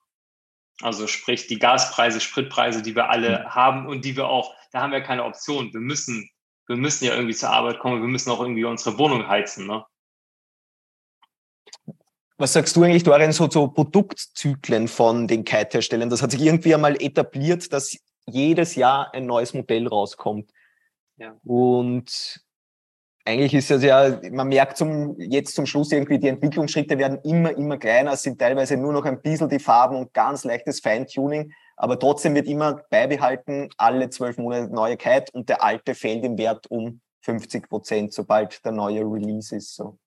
Also sprich die Gaspreise, Spritpreise, die wir alle mhm. haben und die wir auch, da haben wir keine Option. Wir müssen, wir müssen ja irgendwie zur Arbeit kommen, wir müssen auch irgendwie unsere Wohnung heizen. Ne? Was sagst du eigentlich, Dorian, so zu Produktzyklen von den Kite-Herstellern? Das hat sich irgendwie einmal etabliert, dass jedes Jahr ein neues Modell rauskommt. Ja. Und eigentlich ist es ja, man merkt zum, jetzt zum Schluss irgendwie, die Entwicklungsschritte werden immer, immer kleiner. Es sind teilweise nur noch ein bisschen die Farben und ganz leichtes Feintuning. Aber trotzdem wird immer beibehalten, alle zwölf Monate neue Kite und der alte fällt im Wert um 50 Prozent, sobald der neue Release ist. So.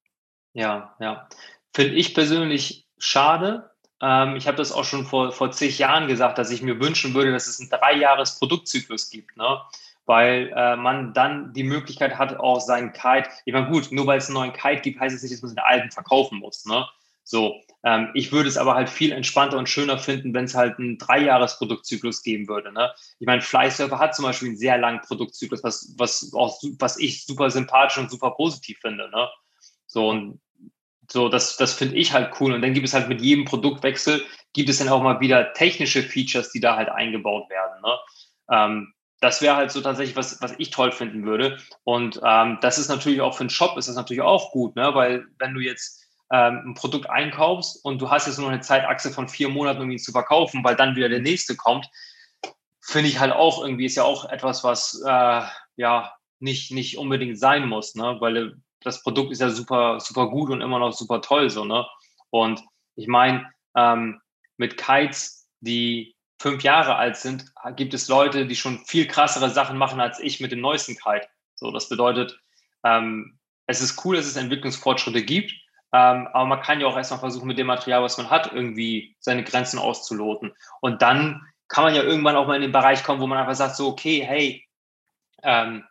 Ja, ja. Finde ich persönlich schade. Ähm, ich habe das auch schon vor, vor zig Jahren gesagt, dass ich mir wünschen würde, dass es einen dreijahres Produktzyklus gibt. Ne? Weil äh, man dann die Möglichkeit hat, auch seinen Kite, ich meine, gut, nur weil es einen neuen Kite gibt, heißt es nicht, dass man den alten verkaufen muss. Ne? So, ähm, ich würde es aber halt viel entspannter und schöner finden, wenn es halt einen Dreijahres-Produktzyklus geben würde. Ne? Ich meine, Flysurfer hat zum Beispiel einen sehr langen Produktzyklus, was, was, auch, was ich super sympathisch und super positiv finde. Ne? So, und so, das, das finde ich halt cool. Und dann gibt es halt mit jedem Produktwechsel, gibt es dann auch mal wieder technische Features, die da halt eingebaut werden. Ne? Ähm, das wäre halt so tatsächlich, was, was ich toll finden würde. Und ähm, das ist natürlich auch für einen Shop ist das natürlich auch gut, ne? weil wenn du jetzt ähm, ein Produkt einkaufst und du hast jetzt nur eine Zeitachse von vier Monaten, um ihn zu verkaufen, weil dann wieder der nächste kommt, finde ich halt auch irgendwie, ist ja auch etwas, was äh, ja nicht, nicht unbedingt sein muss, ne? weil das Produkt ist ja super, super gut und immer noch super toll, so, ne? Und ich meine, ähm, mit Kites, die fünf Jahre alt sind, gibt es Leute, die schon viel krassere Sachen machen als ich mit dem neuesten Kite. So, das bedeutet, ähm, es ist cool, dass es Entwicklungsfortschritte gibt, ähm, aber man kann ja auch erstmal versuchen, mit dem Material, was man hat, irgendwie seine Grenzen auszuloten. Und dann kann man ja irgendwann auch mal in den Bereich kommen, wo man einfach sagt, so, okay, hey, ähm,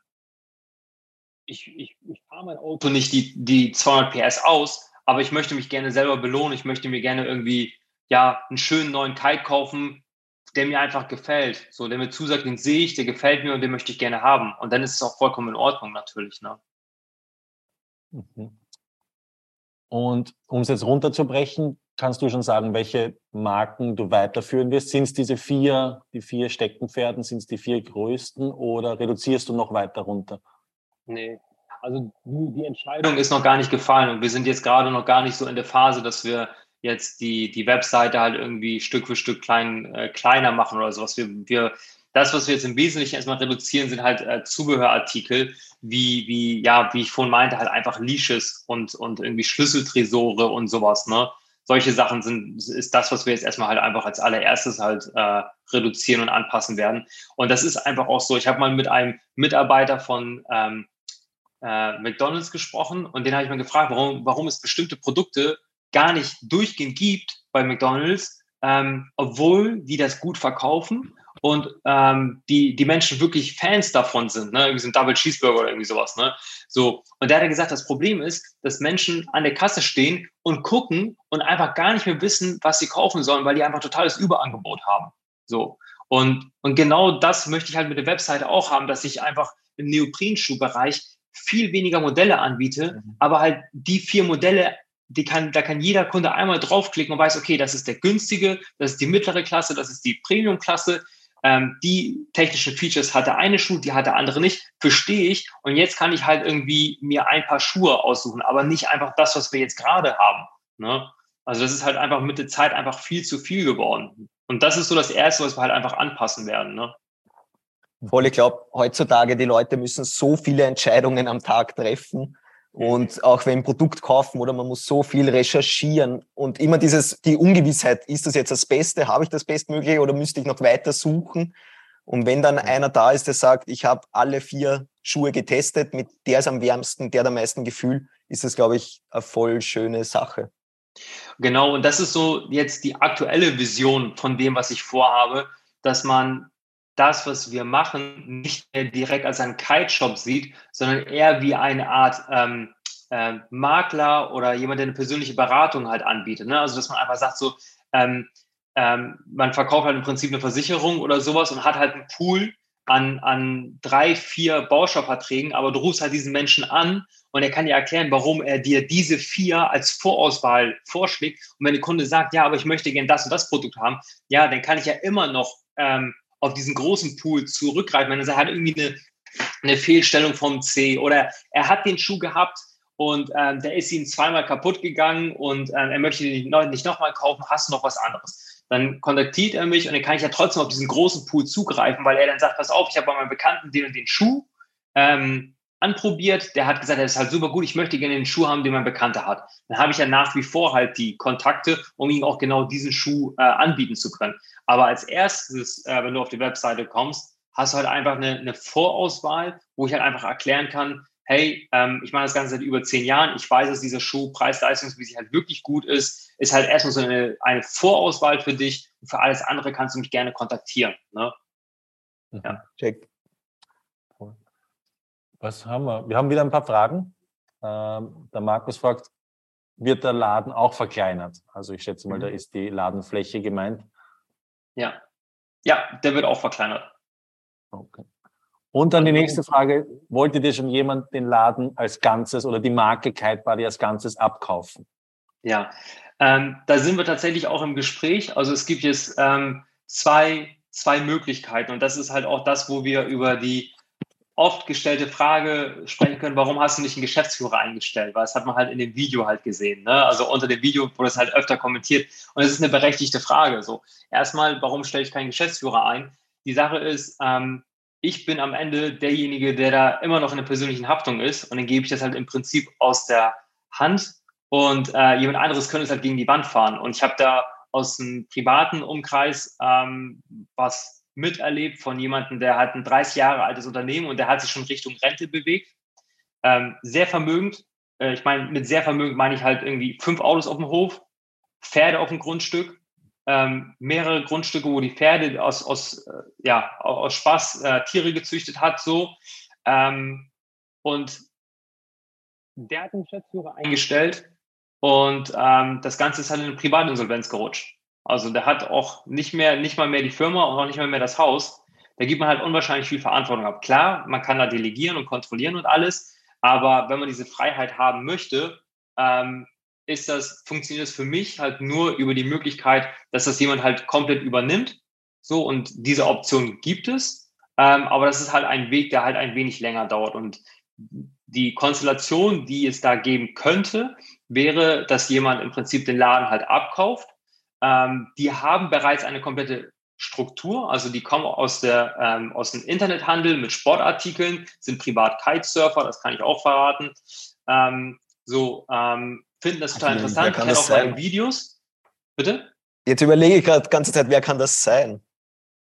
ich, ich, ich fahre mein Auto nicht die, die 200 PS aus, aber ich möchte mich gerne selber belohnen. Ich möchte mir gerne irgendwie ja einen schönen neuen Kite kaufen, der mir einfach gefällt. So, der mir zusagt, den sehe ich, der gefällt mir und den möchte ich gerne haben. Und dann ist es auch vollkommen in Ordnung natürlich. Ne? Mhm. Und um es jetzt runterzubrechen, kannst du schon sagen, welche Marken du weiterführen wirst? Sind es diese vier, die vier Steckenpferden, sind es die vier größten oder reduzierst du noch weiter runter? Nee. Also die, die Entscheidung ist noch gar nicht gefallen und wir sind jetzt gerade noch gar nicht so in der Phase, dass wir jetzt die, die Webseite halt irgendwie Stück für Stück klein, äh, kleiner machen oder sowas. Wir, wir, das, was wir jetzt im Wesentlichen erstmal reduzieren, sind halt äh, Zubehörartikel, wie, wie, ja, wie ich vorhin meinte, halt einfach Leashes und, und irgendwie Schlüsseltresore und sowas, ne? Solche Sachen sind, ist das, was wir jetzt erstmal halt einfach als allererstes halt äh, reduzieren und anpassen werden. Und das ist einfach auch so. Ich habe mal mit einem Mitarbeiter von ähm, äh, McDonalds gesprochen und den habe ich mal gefragt, warum, warum es bestimmte Produkte gar nicht durchgehend gibt bei McDonalds, ähm, obwohl die das gut verkaufen und ähm, die, die Menschen wirklich Fans davon sind, ne? irgendwie so ein Double Cheeseburger oder irgendwie sowas. Ne? So. Und der hat gesagt, das Problem ist, dass Menschen an der Kasse stehen und gucken und einfach gar nicht mehr wissen, was sie kaufen sollen, weil die einfach totales Überangebot haben. So. Und, und genau das möchte ich halt mit der Webseite auch haben, dass ich einfach im Neoprenschuhbereich viel weniger Modelle anbiete, mhm. aber halt die vier Modelle, die kann, da kann jeder Kunde einmal draufklicken und weiß, okay, das ist der günstige, das ist die mittlere Klasse, das ist die Premium-Klasse. Ähm, die technischen Features hat der eine Schuh, die hat der andere nicht, verstehe ich. Und jetzt kann ich halt irgendwie mir ein paar Schuhe aussuchen, aber nicht einfach das, was wir jetzt gerade haben. Ne? Also das ist halt einfach mit der Zeit einfach viel zu viel geworden. Und das ist so das Erste, was wir halt einfach anpassen werden. Ne? Voll, ich glaube, heutzutage die Leute müssen so viele Entscheidungen am Tag treffen. Und auch wenn Produkt kaufen oder man muss so viel recherchieren und immer dieses, die Ungewissheit, ist das jetzt das Beste, habe ich das Bestmögliche oder müsste ich noch weiter suchen? Und wenn dann einer da ist, der sagt, ich habe alle vier Schuhe getestet, mit der ist am wärmsten, der hat am meisten Gefühl, ist das, glaube ich, eine voll schöne Sache. Genau, und das ist so jetzt die aktuelle Vision von dem, was ich vorhabe, dass man das, was wir machen, nicht mehr direkt als einen Kite-Shop sieht, sondern eher wie eine Art ähm, äh, Makler oder jemand, der eine persönliche Beratung halt anbietet. Ne? Also, dass man einfach sagt, so, ähm, ähm, man verkauft halt im Prinzip eine Versicherung oder sowas und hat halt einen Pool an, an drei, vier Bausparverträgen, aber du rufst halt diesen Menschen an und er kann dir erklären, warum er dir diese vier als Vorauswahl vorschlägt. Und wenn der Kunde sagt, ja, aber ich möchte gerne das und das Produkt haben, ja, dann kann ich ja immer noch ähm, auf diesen großen Pool zurückgreifen. Wenn er hat irgendwie eine, eine Fehlstellung vom C oder er hat den Schuh gehabt und ähm, der ist ihm zweimal kaputt gegangen und ähm, er möchte den nicht, nicht nochmal kaufen, hast du noch was anderes? Dann kontaktiert er mich und dann kann ich ja trotzdem auf diesen großen Pool zugreifen, weil er dann sagt, pass auf, ich habe bei meinem Bekannten den und den Schuh ähm, anprobiert, der hat gesagt, er ist halt super gut, ich möchte gerne den Schuh haben, den mein Bekannter hat. Dann habe ich ja nach wie vor halt die Kontakte, um ihm auch genau diesen Schuh äh, anbieten zu können. Aber als erstes, äh, wenn du auf die Webseite kommst, hast du halt einfach eine, eine Vorauswahl, wo ich halt einfach erklären kann, hey, ähm, ich mache das Ganze seit über zehn Jahren, ich weiß, dass dieser Schuh preis-leistungsmäßig halt wirklich gut ist, ist halt erstmal so eine, eine Vorauswahl für dich und für alles andere kannst du mich gerne kontaktieren. Ne? Ja. Check. Was haben wir? Wir haben wieder ein paar Fragen. Ähm, der Markus fragt, wird der Laden auch verkleinert? Also ich schätze mal, da mhm. ist die Ladenfläche gemeint. Ja, ja, der wird auch verkleinert. Okay. Und dann die nächste Frage, wollte dir schon jemand den Laden als Ganzes oder die Marke Kite Buddy als Ganzes abkaufen? Ja, ähm, da sind wir tatsächlich auch im Gespräch. Also es gibt jetzt ähm, zwei, zwei Möglichkeiten und das ist halt auch das, wo wir über die oft gestellte Frage sprechen können, warum hast du nicht einen Geschäftsführer eingestellt? Weil das hat man halt in dem Video halt gesehen. Ne? Also unter dem Video wurde es halt öfter kommentiert. Und es ist eine berechtigte Frage. So, erstmal, warum stelle ich keinen Geschäftsführer ein? Die Sache ist, ähm, ich bin am Ende derjenige, der da immer noch in der persönlichen Haftung ist. Und dann gebe ich das halt im Prinzip aus der Hand. Und äh, jemand anderes könnte es halt gegen die Wand fahren. Und ich habe da aus einem privaten Umkreis ähm, was miterlebt von jemandem, der hat ein 30 Jahre altes Unternehmen und der hat sich schon Richtung Rente bewegt. Ähm, sehr vermögend. Äh, ich meine, mit sehr vermögend meine ich halt irgendwie fünf Autos auf dem Hof, Pferde auf dem Grundstück, ähm, mehrere Grundstücke, wo die Pferde aus, aus, äh, ja, aus Spaß äh, Tiere gezüchtet hat, so. Ähm, und der hat einen Geschäftsführer eingestellt und ähm, das Ganze ist halt in eine Privatinsolvenz gerutscht. Also der hat auch nicht mehr, nicht mal mehr die Firma und auch nicht mal mehr das Haus. Da gibt man halt unwahrscheinlich viel Verantwortung ab. Klar, man kann da delegieren und kontrollieren und alles, aber wenn man diese Freiheit haben möchte, ähm, ist das, funktioniert das für mich halt nur über die Möglichkeit, dass das jemand halt komplett übernimmt. So, und diese Option gibt es. Ähm, aber das ist halt ein Weg, der halt ein wenig länger dauert. Und die Konstellation, die es da geben könnte, wäre, dass jemand im Prinzip den Laden halt abkauft ähm, die haben bereits eine komplette Struktur, also die kommen aus, der, ähm, aus dem Internethandel mit Sportartikeln, sind privat Kitesurfer, das kann ich auch verraten. Ähm, so, ähm, finden das total interessant, kennen auch meine Videos. Bitte? Jetzt überlege ich gerade die ganze Zeit, wer kann das sein?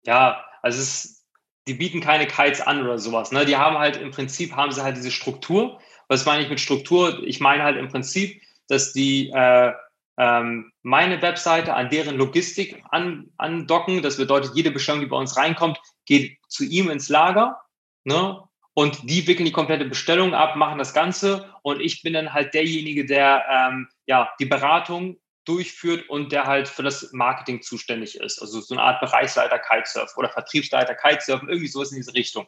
Ja, also es, die bieten keine Kites an oder sowas. Ne? Die haben halt im Prinzip, haben sie halt diese Struktur. Was meine ich mit Struktur? Ich meine halt im Prinzip, dass die äh, ähm, meine Webseite an deren Logistik an, andocken. Das bedeutet, jede Bestellung, die bei uns reinkommt, geht zu ihm ins Lager. Ne? Und die wickeln die komplette Bestellung ab, machen das Ganze. Und ich bin dann halt derjenige, der ähm, ja, die Beratung durchführt und der halt für das Marketing zuständig ist. Also so eine Art Bereichsleiter Kitesurf oder Vertriebsleiter Kitesurfen, irgendwie sowas in diese Richtung.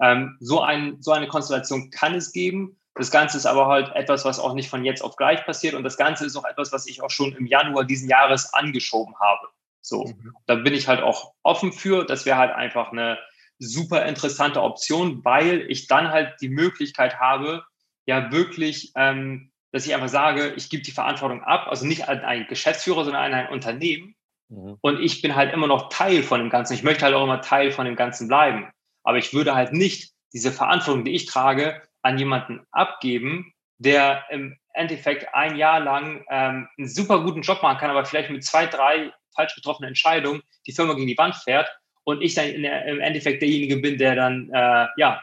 Ähm, so, ein, so eine Konstellation kann es geben. Das Ganze ist aber halt etwas, was auch nicht von jetzt auf gleich passiert. Und das Ganze ist auch etwas, was ich auch schon im Januar diesen Jahres angeschoben habe. So, mhm. da bin ich halt auch offen für. Das wäre halt einfach eine super interessante Option, weil ich dann halt die Möglichkeit habe, ja wirklich, ähm, dass ich einfach sage, ich gebe die Verantwortung ab, also nicht an einen Geschäftsführer, sondern an ein Unternehmen. Mhm. Und ich bin halt immer noch Teil von dem Ganzen. Ich möchte halt auch immer Teil von dem Ganzen bleiben. Aber ich würde halt nicht diese Verantwortung, die ich trage, an jemanden abgeben, der im Endeffekt ein Jahr lang ähm, einen super guten Job machen kann, aber vielleicht mit zwei, drei falsch getroffenen Entscheidungen die Firma gegen die Wand fährt und ich dann der, im Endeffekt derjenige bin, der dann äh, ja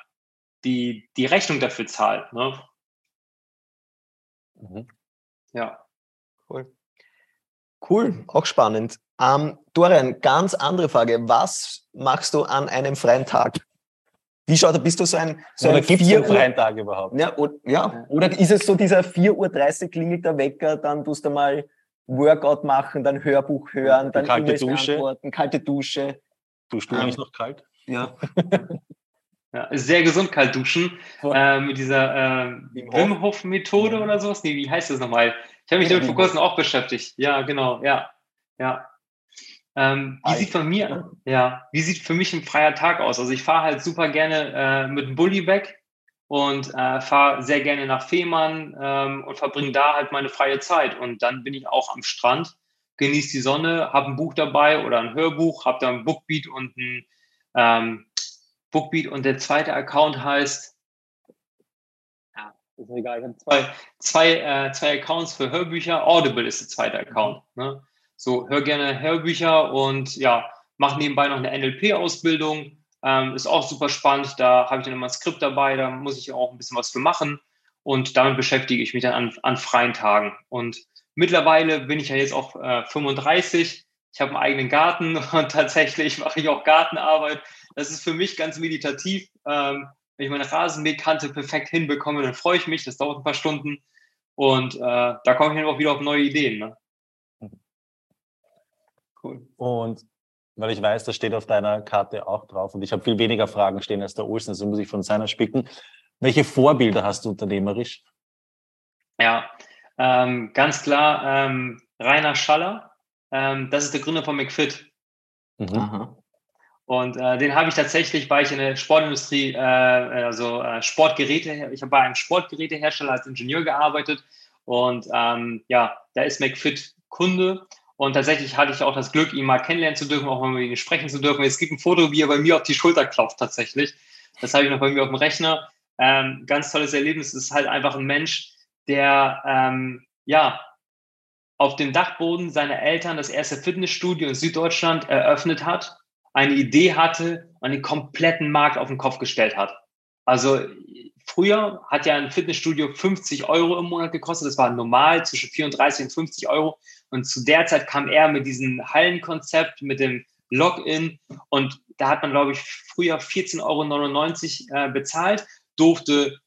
die, die Rechnung dafür zahlt. Ne? Mhm. Ja. Cool. Cool, auch spannend. Ähm, Dorian, ganz andere Frage. Was machst du an einem freien Tag? Wie schaut, bist du so ein, so oder gibt es freien Tag überhaupt? Ja, oder, ja, oder ist es so dieser 4.30 Uhr klingelt der Wecker, dann tust du mal Workout machen, dann Hörbuch hören, dann kalte Dusche. Antworten, kalte Dusche. Duschst du ähm, eigentlich noch kalt? Ja. ja sehr gesund kalt duschen. Äh, mit dieser äh, Wim Hof Methode ja. oder sowas. Nee, wie heißt das nochmal? Ich habe mich damit vor kurzem auch beschäftigt. Ja, genau, ja. Ja. Ähm, wie sieht von mir, ja, wie sieht für mich ein freier Tag aus? Also ich fahre halt super gerne äh, mit dem Bulli weg und äh, fahre sehr gerne nach Fehmarn ähm, und verbringe da halt meine freie Zeit. Und dann bin ich auch am Strand, genieße die Sonne, habe ein Buch dabei oder ein Hörbuch, habe da ein Bookbeat und ein ähm, Bookbeat und der zweite Account heißt, ja, ist egal, ich habe zwei, zwei, äh, zwei Accounts für Hörbücher. Audible ist der zweite Account. Ne? So, hör gerne Hörbücher und ja, mache nebenbei noch eine NLP-Ausbildung. Ähm, ist auch super spannend. Da habe ich dann immer ein Skript dabei, da muss ich auch ein bisschen was für machen. Und damit beschäftige ich mich dann an, an freien Tagen. Und mittlerweile bin ich ja jetzt auch äh, 35. Ich habe einen eigenen Garten und tatsächlich mache ich auch Gartenarbeit. Das ist für mich ganz meditativ. Ähm, wenn ich meine Rasenmähkante perfekt hinbekomme, dann freue ich mich. Das dauert ein paar Stunden. Und äh, da komme ich dann auch wieder auf neue Ideen. Ne? Cool. Und weil ich weiß, das steht auf deiner Karte auch drauf und ich habe viel weniger Fragen stehen als der Olsen, also muss ich von seiner spicken. Welche Vorbilder hast du unternehmerisch? Ja, ähm, ganz klar ähm, Rainer Schaller. Ähm, das ist der Gründer von McFit. Mhm. Und äh, den habe ich tatsächlich, weil ich in der Sportindustrie, äh, also äh, Sportgeräte, ich habe bei einem Sportgerätehersteller als Ingenieur gearbeitet und ähm, ja, da ist McFit Kunde und tatsächlich hatte ich auch das Glück, ihn mal kennenlernen zu dürfen, auch mal mit ihm sprechen zu dürfen. Es gibt ein Foto, wie er bei mir auf die Schulter klopft tatsächlich. Das habe ich noch bei mir auf dem Rechner. Ähm, ganz tolles Erlebnis. Es ist halt einfach ein Mensch, der ähm, ja auf dem Dachboden seiner Eltern das erste Fitnessstudio in Süddeutschland eröffnet hat, eine Idee hatte und den kompletten Markt auf den Kopf gestellt hat. Also früher hat ja ein Fitnessstudio 50 Euro im Monat gekostet. Das war normal zwischen 34 und 50 Euro. Und zu der Zeit kam er mit diesem Hallenkonzept, mit dem Login. Und da hat man, glaube ich, früher 14,99 Euro äh, bezahlt, durfte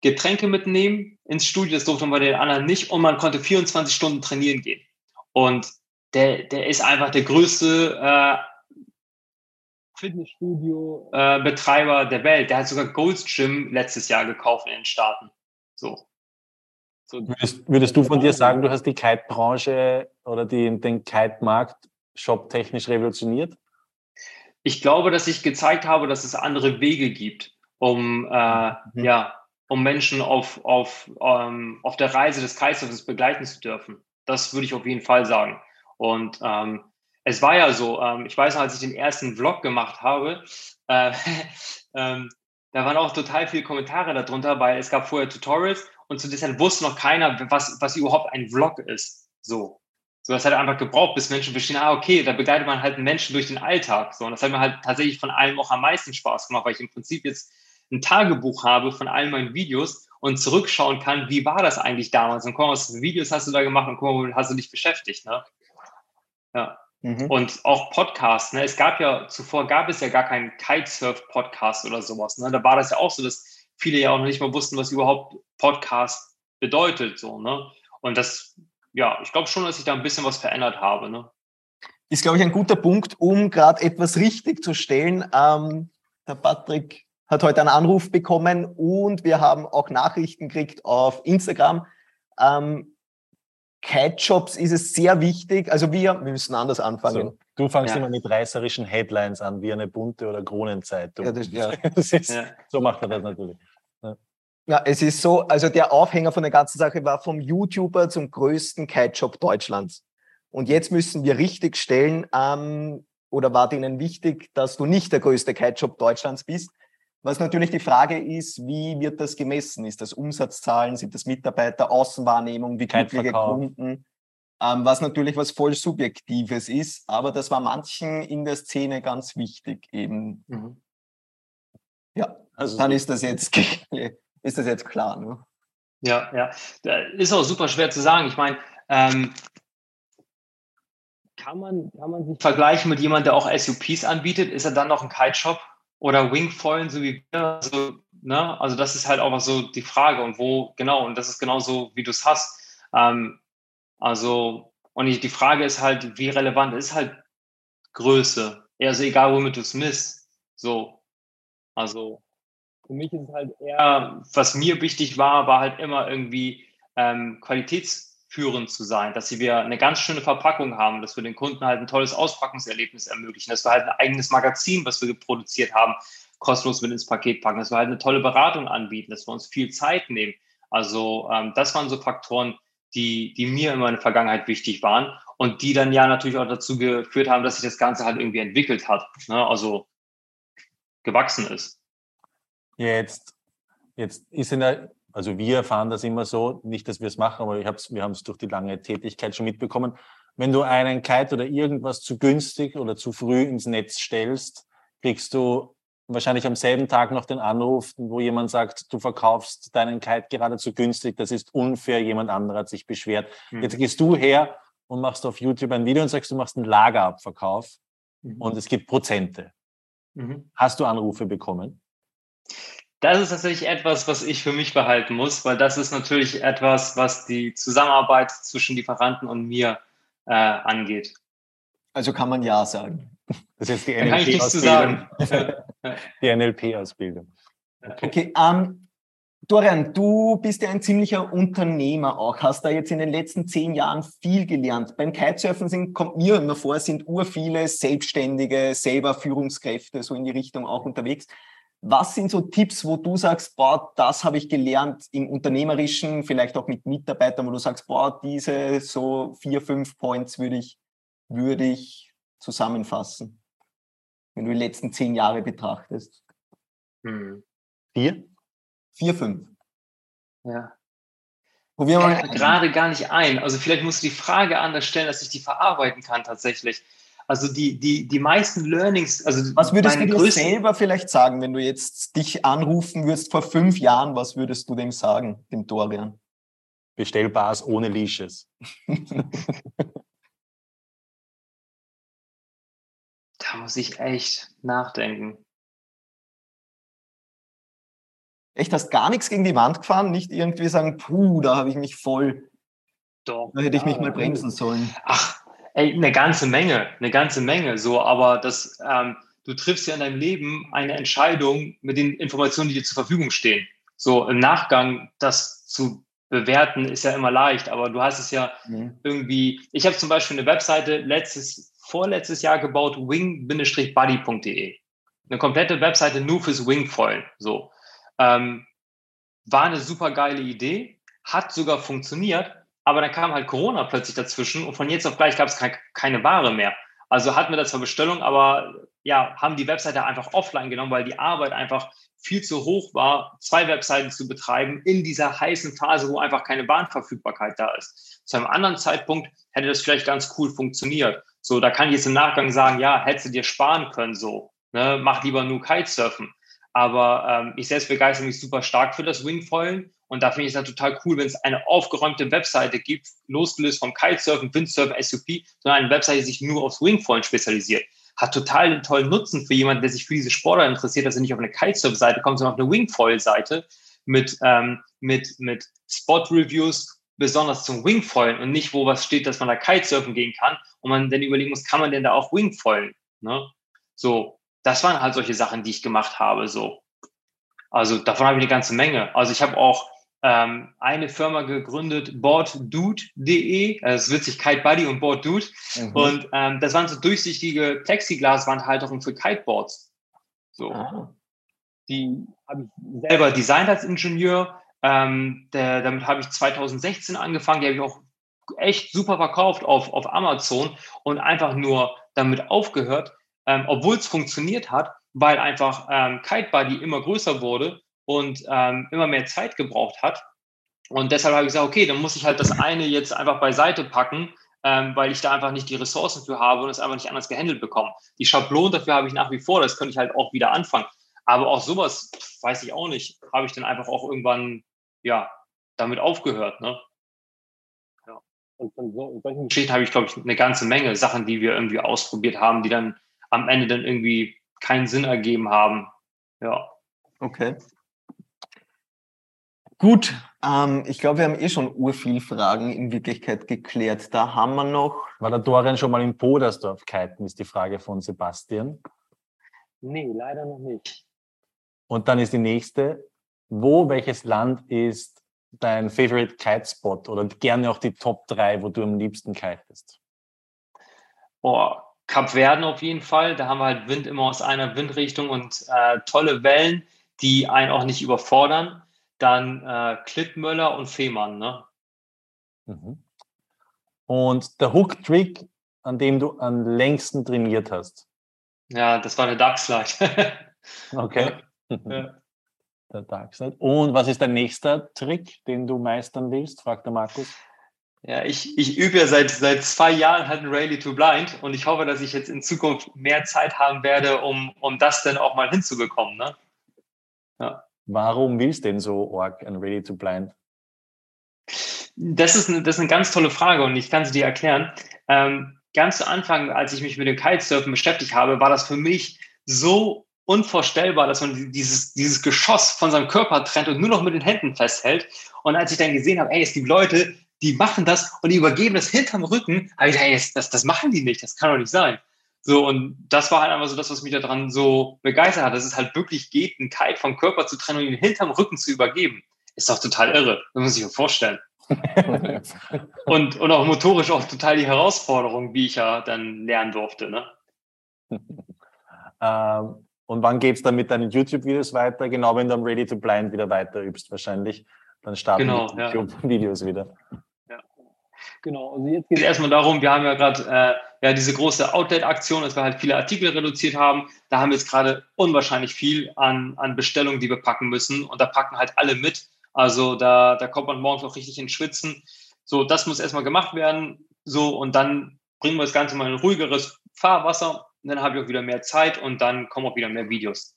Getränke mitnehmen ins Studio, das durfte man bei den anderen nicht. Und man konnte 24 Stunden trainieren gehen. Und der, der ist einfach der größte äh, Fitnessstudio-Betreiber äh, der Welt. Der hat sogar Gold's Gym letztes Jahr gekauft in den Staaten. So. So, würdest, würdest, du von dir sagen, du hast die Kite-Branche oder die, den Kite-Markt shop-technisch revolutioniert? Ich glaube, dass ich gezeigt habe, dass es andere Wege gibt, um, äh, mhm. ja, um Menschen auf, auf, ähm, auf der Reise des Kreislaufs begleiten zu dürfen. Das würde ich auf jeden Fall sagen. Und ähm, es war ja so, ähm, ich weiß noch, als ich den ersten Vlog gemacht habe, äh, ähm, da waren auch total viele Kommentare darunter, weil es gab vorher Tutorials und zu Zeit wusste noch keiner, was, was überhaupt ein Vlog ist. So. So, das hat einfach gebraucht, bis Menschen verstehen, ah, okay, da begleitet man halt Menschen durch den Alltag. So, und das hat mir halt tatsächlich von allem auch am meisten Spaß gemacht, weil ich im Prinzip jetzt ein Tagebuch habe von all meinen Videos und zurückschauen kann, wie war das eigentlich damals? Und guck mal, was für Videos hast du da gemacht und guck mal, hast du dich beschäftigt, ne? Ja. Mhm. Und auch Podcasts, ne? Es gab ja, zuvor gab es ja gar keinen Kitesurf-Podcast oder sowas, ne? Da war das ja auch so, dass viele ja auch noch nicht mal wussten, was überhaupt Podcast bedeutet, so, ne? Und das, ja, ich glaube schon, dass ich da ein bisschen was verändert habe. Ne? Ist, glaube ich, ein guter Punkt, um gerade etwas richtig zu stellen. Ähm, der Patrick hat heute einen Anruf bekommen und wir haben auch Nachrichten gekriegt auf Instagram. Ähm, Kite-Jobs ist es sehr wichtig. Also wir, wir müssen anders anfangen. So, du fangst ja. immer mit reißerischen Headlines an, wie eine bunte oder Kronenzeitung. Ja, das, ja. das ist, ja. So macht er das natürlich. Ja. es ist so, also der Aufhänger von der ganzen Sache war vom YouTuber zum größten Kite-Job Deutschlands. Und jetzt müssen wir richtig stellen, ähm, oder war denen wichtig, dass du nicht der größte Kite-Shop Deutschlands bist, was natürlich die Frage ist, wie wird das gemessen? Ist das Umsatzzahlen, sind das Mitarbeiter, Außenwahrnehmung, wie glückliche Kunden? Ähm, was natürlich was voll Subjektives ist, aber das war manchen in der Szene ganz wichtig eben. Mhm. Ja, also dann ist das jetzt, ist das jetzt klar. Ne? Ja, ja. Ist auch super schwer zu sagen. Ich meine, ähm, kann man, kann man sich vergleichen mit jemandem, der auch SUPs anbietet? Ist er dann noch ein Kite-Shop? Oder Wingfoilen, so wie wir. Also, ne? also das ist halt auch so die Frage und wo, genau, und das ist genauso, wie du es hast. Ähm, also, und die Frage ist halt, wie relevant ist halt Größe? Also egal, womit du es misst. So. Also für mich ist es halt eher, was mir wichtig war, war halt immer irgendwie ähm, Qualitäts- führend zu sein, dass wir eine ganz schöne Verpackung haben, dass wir den Kunden halt ein tolles Auspackungserlebnis ermöglichen, dass wir halt ein eigenes Magazin, was wir produziert haben, kostenlos mit ins Paket packen, dass wir halt eine tolle Beratung anbieten, dass wir uns viel Zeit nehmen. Also ähm, das waren so Faktoren, die, die mir in meiner Vergangenheit wichtig waren und die dann ja natürlich auch dazu geführt haben, dass sich das Ganze halt irgendwie entwickelt hat, ne? also gewachsen ist. Jetzt, jetzt ist in der also wir erfahren das immer so, nicht, dass wir es machen, aber wir haben es durch die lange Tätigkeit schon mitbekommen. Wenn du einen Kite oder irgendwas zu günstig oder zu früh ins Netz stellst, kriegst du wahrscheinlich am selben Tag noch den Anruf, wo jemand sagt, du verkaufst deinen Kite gerade zu günstig, das ist unfair, jemand anderer hat sich beschwert. Mhm. Jetzt gehst du her und machst auf YouTube ein Video und sagst, du machst einen Lagerabverkauf mhm. und es gibt Prozente. Mhm. Hast du Anrufe bekommen? Das ist tatsächlich etwas, was ich für mich behalten muss, weil das ist natürlich etwas, was die Zusammenarbeit zwischen Lieferanten und mir äh, angeht. Also kann man ja sagen. Das ist jetzt die NLP-Ausbildung. die NLP-Ausbildung. Okay, okay ähm, Dorian, du bist ja ein ziemlicher Unternehmer auch, hast da jetzt in den letzten zehn Jahren viel gelernt. Beim Kitesurfen sind, kommt mir immer vor, sind ur viele Selbstständige, selber Führungskräfte so in die Richtung auch unterwegs. Was sind so Tipps, wo du sagst, boah, das habe ich gelernt im Unternehmerischen, vielleicht auch mit Mitarbeitern, wo du sagst, boah, diese so vier, fünf Points würde ich, würde ich zusammenfassen, wenn du die letzten zehn Jahre betrachtest? Hm. Vier? Vier, fünf. Ja. Probieren wir mal. Gerade gar nicht ein. Also vielleicht musst du die Frage anders stellen, dass ich die verarbeiten kann tatsächlich. Also die, die, die meisten Learnings, also was würdest du dir selber vielleicht sagen, wenn du jetzt dich anrufen würdest vor fünf Jahren, was würdest du dem sagen, dem Dorian? Bestellbars ohne Leashes. da muss ich echt nachdenken. Echt, hast gar nichts gegen die Wand gefahren? Nicht irgendwie sagen, puh, da habe ich mich voll. Doch. Da hätte ich mich mal bremsen sollen. Ach, Ey, eine ganze Menge, eine ganze Menge. So, aber das, ähm, du triffst ja in deinem Leben eine Entscheidung mit den Informationen, die dir zur Verfügung stehen. So im Nachgang das zu bewerten ist ja immer leicht, aber du hast es ja mhm. irgendwie. Ich habe zum Beispiel eine Webseite letztes, vorletztes Jahr gebaut, wing-buddy.de. Eine komplette Webseite nur fürs Wingfoilen. So. Ähm, war eine super geile Idee, hat sogar funktioniert, aber dann kam halt Corona plötzlich dazwischen und von jetzt auf gleich gab es keine, keine Ware mehr. Also hatten wir das zwar Bestellung, aber ja, haben die Webseite einfach offline genommen, weil die Arbeit einfach viel zu hoch war, zwei Webseiten zu betreiben in dieser heißen Phase, wo einfach keine Bahnverfügbarkeit da ist. Zu einem anderen Zeitpunkt hätte das vielleicht ganz cool funktioniert. So, da kann ich jetzt im Nachgang sagen, ja, hättest du dir sparen können, so. Ne, mach lieber nur Kitesurfen. Aber ähm, ich selbst begeistere mich super stark für das Wingfoilen und da finde ich es dann total cool, wenn es eine aufgeräumte Webseite gibt, losgelöst vom Kitesurfen, Windsurfen, SUP, sondern eine Webseite, die sich nur aufs Wingfoilen spezialisiert. Hat total einen tollen Nutzen für jemanden, der sich für diese Sportler interessiert, dass er nicht auf eine Kitesurf-Seite kommt, sondern auf eine Wingfoil-Seite mit, ähm, mit, mit Spot-Reviews besonders zum Wingfoilen und nicht, wo was steht, dass man da Kitesurfen gehen kann und man dann überlegen muss, kann man denn da auch Wingfoilen? Ne? So, das waren halt solche Sachen, die ich gemacht habe. So, also davon habe ich eine ganze Menge. Also ich habe auch ähm, eine Firma gegründet, boarddude.de. Also es ist witzig, Kite Buddy und Boarddude. Mhm. Und ähm, das waren so durchsichtige Plexiglaswandhalterungen für Kiteboards. So. Ah. Die habe ich selber designt als Ingenieur. Ähm, der, damit habe ich 2016 angefangen. Die habe ich auch echt super verkauft auf, auf Amazon und einfach nur damit aufgehört, ähm, obwohl es funktioniert hat, weil einfach ähm, Kite Buddy immer größer wurde und ähm, immer mehr Zeit gebraucht hat. Und deshalb habe ich gesagt, okay, dann muss ich halt das eine jetzt einfach beiseite packen, ähm, weil ich da einfach nicht die Ressourcen für habe und es einfach nicht anders gehandelt bekomme. Die Schablonen dafür habe ich nach wie vor, das könnte ich halt auch wieder anfangen. Aber auch sowas, weiß ich auch nicht, habe ich dann einfach auch irgendwann, ja, damit aufgehört, ne? Ja. Und von so, solchen Geschichten habe ich, glaube ich, eine ganze Menge Sachen, die wir irgendwie ausprobiert haben, die dann am Ende dann irgendwie keinen Sinn ergeben haben. Ja. Okay. Gut, ähm, ich glaube, wir haben eh schon urviel Fragen in Wirklichkeit geklärt. Da haben wir noch. War der Dorian schon mal in Podersdorf kiten, ist die Frage von Sebastian. Nee, leider noch nicht. Und dann ist die nächste. Wo, welches Land ist dein Favorite Kite Spot oder gerne auch die Top 3, wo du am liebsten kitest? Boah, Kap Verden auf jeden Fall. Da haben wir halt Wind immer aus einer Windrichtung und äh, tolle Wellen, die einen auch nicht überfordern dann äh, Klittmöller und Fehmarn. Ne? Mhm. Und der Hook-Trick, an dem du am längsten trainiert hast? Ja, das war der Darkslide. okay. Ja. Der Darkslide. Und was ist der nächste Trick, den du meistern willst? fragt der Markus. Ja, ich, ich übe ja seit, seit zwei Jahren halt ein Rally to Blind und ich hoffe, dass ich jetzt in Zukunft mehr Zeit haben werde, um, um das dann auch mal hinzubekommen. Ne? Ja. Warum willst du denn so Org and Ready to Blind? Das ist, eine, das ist eine ganz tolle Frage und ich kann sie dir erklären. Ähm, ganz zu Anfang, als ich mich mit dem Kitesurfen beschäftigt habe, war das für mich so unvorstellbar, dass man dieses, dieses Geschoss von seinem Körper trennt und nur noch mit den Händen festhält. Und als ich dann gesehen habe, ey, es gibt Leute, die machen das und die übergeben das hinterm Rücken, habe ich gedacht, ey, das, das machen die nicht, das kann doch nicht sein. So, und das war halt einfach so das, was mich daran so begeistert hat, dass es halt wirklich geht, einen Kite vom Körper zu trennen und ihn hinterm Rücken zu übergeben. Ist doch total irre. Das muss sich ja vorstellen. und, und auch motorisch auch total die Herausforderung, wie ich ja dann lernen durfte. Ne? ähm, und wann geht es dann mit deinen YouTube-Videos weiter? Genau, wenn du am Ready to Blind wieder weiter übst, wahrscheinlich. Dann starten genau, die YouTube-Videos ja. wieder. Genau, also jetzt geht es erstmal darum, wir haben ja gerade äh, ja, diese große Outlet-Aktion, dass wir halt viele Artikel reduziert haben. Da haben wir jetzt gerade unwahrscheinlich viel an, an Bestellungen, die wir packen müssen. Und da packen halt alle mit. Also da, da kommt man morgens auch richtig ins Schwitzen. So, das muss erstmal gemacht werden. So, und dann bringen wir das Ganze mal in ein ruhigeres Fahrwasser. Und dann habe ich auch wieder mehr Zeit und dann kommen auch wieder mehr Videos.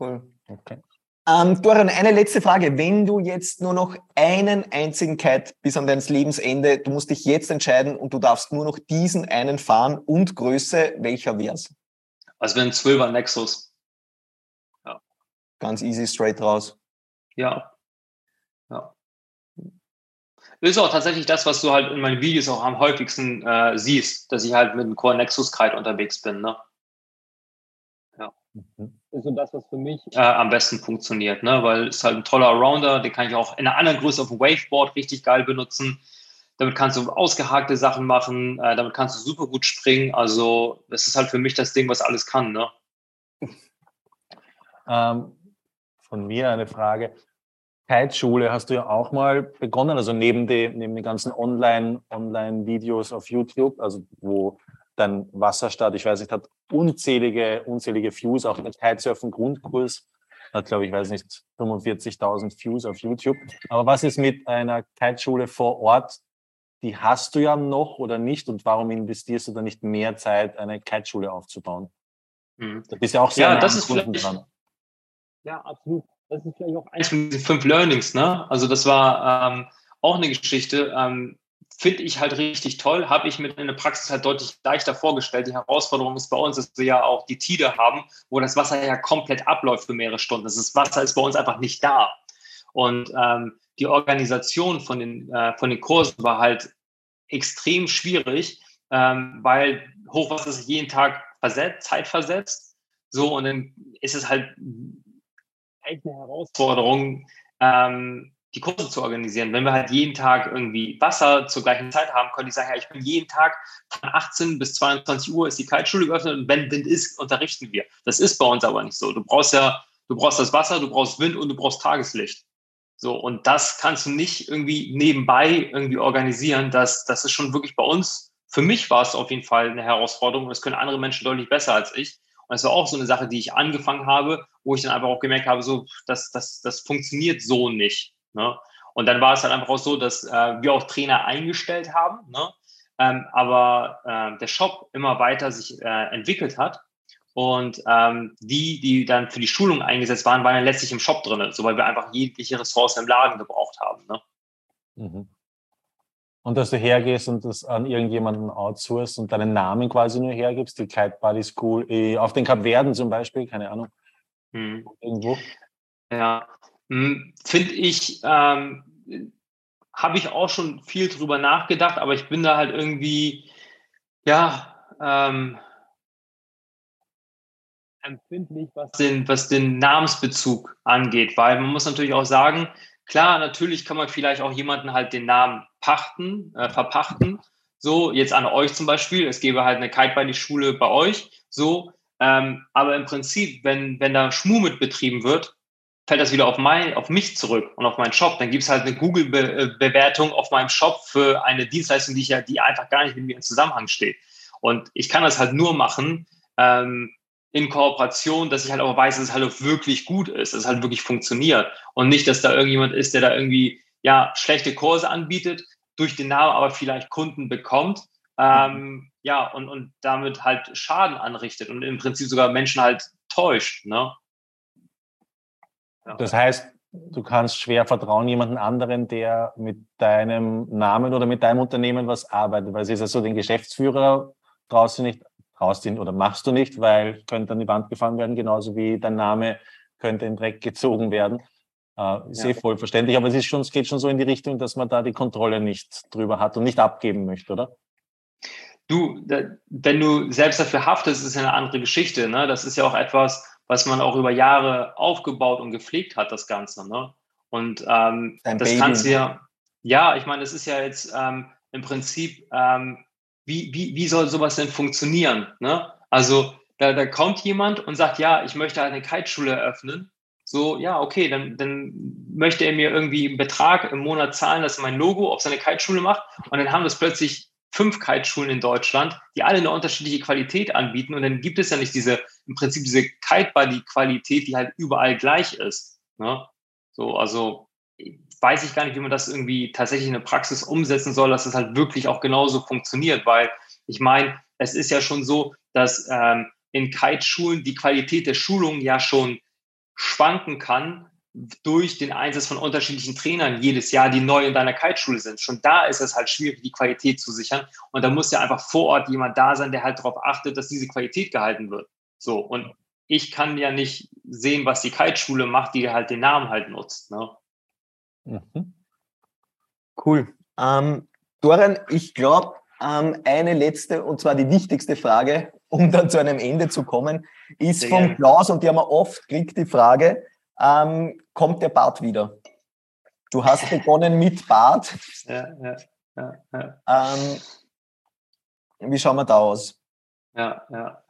Cool. Okay. Ähm, Dorian, eine letzte Frage. Wenn du jetzt nur noch einen einzigen Kite bis an dein Lebensende, du musst dich jetzt entscheiden und du darfst nur noch diesen einen fahren und Größe, welcher wär's? Also wenn ein 12er Nexus. Ja. Ganz easy, straight raus. Ja. Ja. Ist auch tatsächlich das, was du halt in meinen Videos auch am häufigsten äh, siehst, dass ich halt mit dem Core Nexus Kite unterwegs bin. Ne? Mhm ist so das, was für mich äh, am besten funktioniert, ne? weil es halt ein toller Rounder, den kann ich auch in einer anderen Größe auf dem Waveboard richtig geil benutzen. Damit kannst du ausgehakte Sachen machen, äh, damit kannst du super gut springen. Also das ist halt für mich das Ding, was alles kann. Ne? Ähm, von mir eine Frage. Kiteschule hast du ja auch mal begonnen, also neben, die, neben den ganzen Online-Videos Online auf YouTube, also wo dann Wasserstart, ich weiß nicht, hat unzählige, unzählige Views, auch der Kitesurfen-Grundkurs hat, glaube ich, weiß nicht, 45.000 Views auf YouTube. Aber was ist mit einer Kiteschule vor Ort? Die hast du ja noch oder nicht? Und warum investierst du da nicht mehr Zeit, eine Kiteschule aufzubauen? Mhm. Da bist ja auch sehr ja, das ist dran. Ja, absolut. Das ist vielleicht auch eins von diesen fünf Learnings. Ne? Also das war ähm, auch eine Geschichte. Ähm, finde ich halt richtig toll, habe ich mir in der Praxis halt deutlich leichter vorgestellt. Die Herausforderung ist bei uns, dass wir ja auch die Tide haben, wo das Wasser ja komplett abläuft für mehrere Stunden. Das Wasser ist bei uns einfach nicht da. Und ähm, die Organisation von den, äh, von den Kursen war halt extrem schwierig, ähm, weil Hochwasser sich jeden Tag versetzt, Zeit versetzt. So, und dann ist es halt eine Herausforderung, ähm, die Kurse zu organisieren. Wenn wir halt jeden Tag irgendwie Wasser zur gleichen Zeit haben, könnte ich sagen, ja, ich bin jeden Tag von 18 bis 22 Uhr ist die Kaltschule geöffnet und wenn Wind ist, unterrichten wir. Das ist bei uns aber nicht so. Du brauchst ja, du brauchst das Wasser, du brauchst Wind und du brauchst Tageslicht. So, und das kannst du nicht irgendwie nebenbei irgendwie organisieren. Das, das ist schon wirklich bei uns. Für mich war es auf jeden Fall eine Herausforderung. Das können andere Menschen deutlich besser als ich. Und das war auch so eine Sache, die ich angefangen habe, wo ich dann einfach auch gemerkt habe, so, das, das, das funktioniert so nicht. Ne? Und dann war es halt einfach auch so, dass äh, wir auch Trainer eingestellt haben, ne? ähm, aber äh, der Shop immer weiter sich äh, entwickelt hat. Und ähm, die, die dann für die Schulung eingesetzt waren, waren dann letztlich im Shop drin, so weil wir einfach jegliche Ressourcen im Laden gebraucht haben. Ne? Mhm. Und dass du hergehst und das an irgendjemanden outsourcest und deinen Namen quasi nur hergibst, die Kite Buddy School, eh, auf den Kapverden zum Beispiel, keine Ahnung. Mhm. Irgendwo. Ja, Finde ich, ähm, habe ich auch schon viel drüber nachgedacht, aber ich bin da halt irgendwie, ja, ähm, empfindlich, was den, was den Namensbezug angeht, weil man muss natürlich auch sagen, klar, natürlich kann man vielleicht auch jemanden halt den Namen pachten, äh, verpachten, so, jetzt an euch zum Beispiel, es gäbe halt eine Kite-Buddy-Schule bei euch, so, ähm, aber im Prinzip, wenn, wenn da Schmu mit betrieben wird, fällt das wieder auf, mein, auf mich zurück und auf meinen Shop. Dann gibt es halt eine Google-Bewertung auf meinem Shop für eine Dienstleistung, die, ich ja, die einfach gar nicht mit mir in Zusammenhang steht. Und ich kann das halt nur machen ähm, in Kooperation, dass ich halt auch weiß, dass es halt auch wirklich gut ist, dass es halt wirklich funktioniert. Und nicht, dass da irgendjemand ist, der da irgendwie ja schlechte Kurse anbietet, durch den Namen aber vielleicht Kunden bekommt. Ähm, ja, und, und damit halt Schaden anrichtet und im Prinzip sogar Menschen halt täuscht. Ne? Das heißt, du kannst schwer vertrauen jemanden anderen, der mit deinem Namen oder mit deinem Unternehmen was arbeitet. Weil es ist ja so, den Geschäftsführer traust du nicht, traust ihn oder machst du nicht, weil könnte an die Wand gefahren werden, genauso wie dein Name könnte in Dreck gezogen werden. Äh, ist ja. eh voll verständlich, aber es ist schon, es geht schon so in die Richtung, dass man da die Kontrolle nicht drüber hat und nicht abgeben möchte, oder? Du, wenn du selbst dafür haftest, ist ja eine andere Geschichte. Ne? Das ist ja auch etwas, was man auch über Jahre aufgebaut und gepflegt hat, das Ganze. Ne? Und ähm, das Baby. kannst du ja, ja, ich meine, das ist ja jetzt ähm, im Prinzip, ähm, wie, wie, wie soll sowas denn funktionieren? Ne? Also da, da kommt jemand und sagt, ja, ich möchte eine Kiteschule eröffnen. So, ja, okay, dann, dann möchte er mir irgendwie einen Betrag im Monat zahlen, dass er mein Logo auf seine Kiteschule macht. Und dann haben das plötzlich fünf Kite-Schulen in Deutschland, die alle eine unterschiedliche Qualität anbieten. Und dann gibt es ja nicht diese, im Prinzip diese Kite-Buddy-Qualität, die halt überall gleich ist. Ne? So, also weiß ich gar nicht, wie man das irgendwie tatsächlich in der Praxis umsetzen soll, dass das halt wirklich auch genauso funktioniert, weil ich meine, es ist ja schon so, dass ähm, in Kite-Schulen die Qualität der Schulung ja schon schwanken kann, durch den Einsatz von unterschiedlichen Trainern jedes Jahr, die neu in deiner Kiteschule sind. Schon da ist es halt schwierig, die Qualität zu sichern. Und da muss ja einfach vor Ort jemand da sein, der halt darauf achtet, dass diese Qualität gehalten wird. So. Und ich kann ja nicht sehen, was die Kiteschule macht, die halt den Namen halt nutzt. Ne? Mhm. Cool. Ähm, Doran, ich glaube, ähm, eine letzte und zwar die wichtigste Frage, um dann zu einem Ende zu kommen, ist Sehr von. Klaus und die haben wir oft kriegt die Frage, ähm, kommt der Bart wieder. Du hast begonnen mit Bart. Ja, ja, ja, ja. Ähm, wie schauen wir da aus? Ja, ja.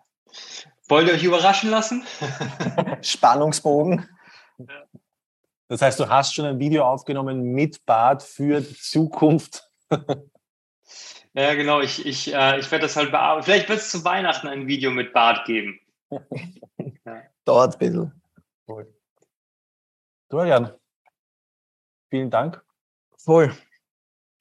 Wollt ihr euch überraschen lassen? Spannungsbogen. Das heißt, du hast schon ein Video aufgenommen mit Bart für die Zukunft. ja, genau. Ich, ich, äh, ich werde das halt bearbeiten. Vielleicht wird es zu Weihnachten ein Video mit Bart geben. ja. Dauert ein bisschen. Cool. Dorian, vielen Dank. Voll.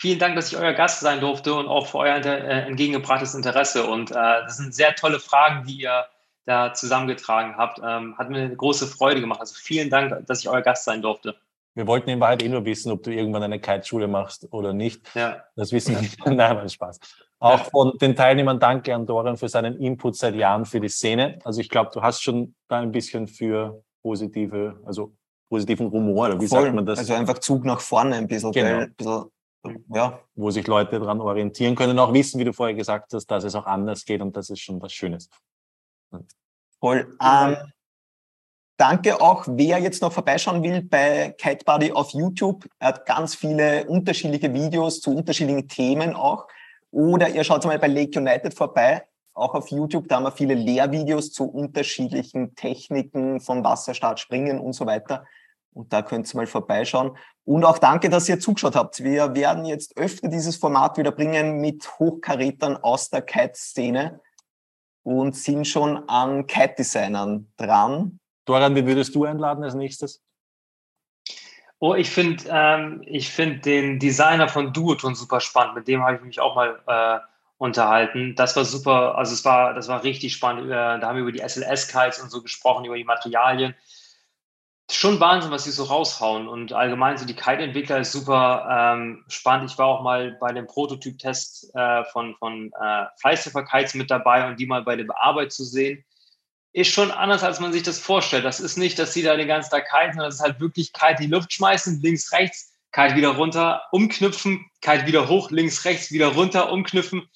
Vielen Dank, dass ich euer Gast sein durfte und auch für euer äh, entgegengebrachtes Interesse. Und äh, das sind sehr tolle Fragen, die ihr da zusammengetragen habt. Ähm, hat mir eine große Freude gemacht. Also vielen Dank, dass ich euer Gast sein durfte. Wir wollten in Wahrheit eh nur wissen, ob du irgendwann eine Kiteschule machst oder nicht. Ja. Das wissen wir nicht. Nein, mein Spaß. Auch ja. von den Teilnehmern danke an Dorian für seinen Input seit Jahren für die Szene. Also ich glaube, du hast schon da ein bisschen für positive, also positiven Humor, oder wie Voll. sagt man das? Also einfach Zug nach vorne ein bisschen, genau. ein bisschen ja. wo sich Leute daran orientieren können, auch wissen, wie du vorher gesagt hast, dass es auch anders geht und das ist schon was Schönes. Voll. Ähm, danke auch, wer jetzt noch vorbeischauen will bei Buddy auf YouTube. Er hat ganz viele unterschiedliche Videos zu unterschiedlichen Themen auch. Oder ihr schaut mal bei Lake United vorbei, auch auf YouTube. Da haben wir viele Lehrvideos zu unterschiedlichen Techniken von Wasserstart, Springen und so weiter. Und da könnt ihr mal vorbeischauen. Und auch danke, dass ihr zugeschaut habt. Wir werden jetzt öfter dieses Format wieder bringen mit Hochkarätern aus der Kite-Szene und sind schon an Kite-Designern dran. Doran, wie würdest du einladen als nächstes? Oh, ich finde ähm, find den Designer von Duoton super spannend. Mit dem habe ich mich auch mal äh, unterhalten. Das war super, also es war, das war richtig spannend. Da haben wir über die SLS-Kites und so gesprochen, über die Materialien schon Wahnsinn, was sie so raushauen. Und allgemein so die Kite-Entwickler ist super ähm, spannend. Ich war auch mal bei dem Prototyp-Test äh, von, von äh, Fleißhöfer-Kites mit dabei und die mal bei der Bearbeitung zu sehen, ist schon anders, als man sich das vorstellt. Das ist nicht, dass sie da den ganzen Tag kiten, sondern das ist halt wirklich Kite in die Luft schmeißen, links, rechts, Kite wieder runter, umknüpfen, Kite wieder hoch, links, rechts, wieder runter, umknüpfen,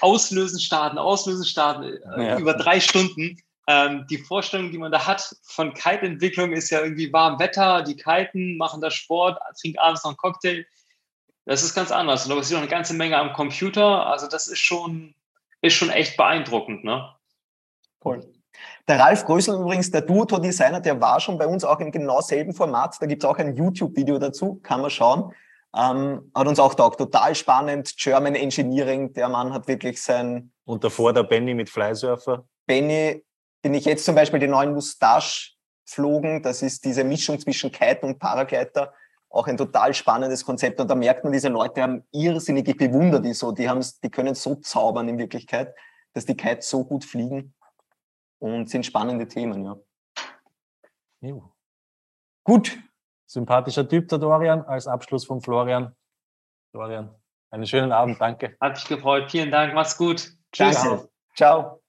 auslösen, starten, auslösen, starten, äh, ja. über drei Stunden ähm, die Vorstellung, die man da hat von Kite-Entwicklung, ist ja irgendwie warm Wetter, die kiten, machen da Sport, trinken abends noch einen Cocktail. Das ist ganz anders. Und da passiert noch eine ganze Menge am Computer. Also das ist schon, ist schon echt beeindruckend. Ne? Cool. Der Ralf Größel übrigens, der Duoto-Designer, der war schon bei uns auch im genau selben Format. Da gibt es auch ein YouTube-Video dazu, kann man schauen. Ähm, hat uns auch taugt, total spannend. German Engineering, der Mann hat wirklich sein. Und davor der Benny mit Flysurfer. Benny bin ich jetzt zum Beispiel den neuen Mustache flogen. Das ist diese Mischung zwischen Kite und Paragleiter. Auch ein total spannendes Konzept. Und da merkt man, diese Leute haben irrsinnig bewundert die so. Die, haben, die können so zaubern in Wirklichkeit, dass die Kites so gut fliegen und sind spannende Themen, ja. Jo. Gut. Sympathischer Typ, der Dorian, als Abschluss von Florian. Dorian, einen schönen Abend, danke. Hat mich gefreut. Vielen Dank, mach's gut. Tschüss. Ciao. Ciao.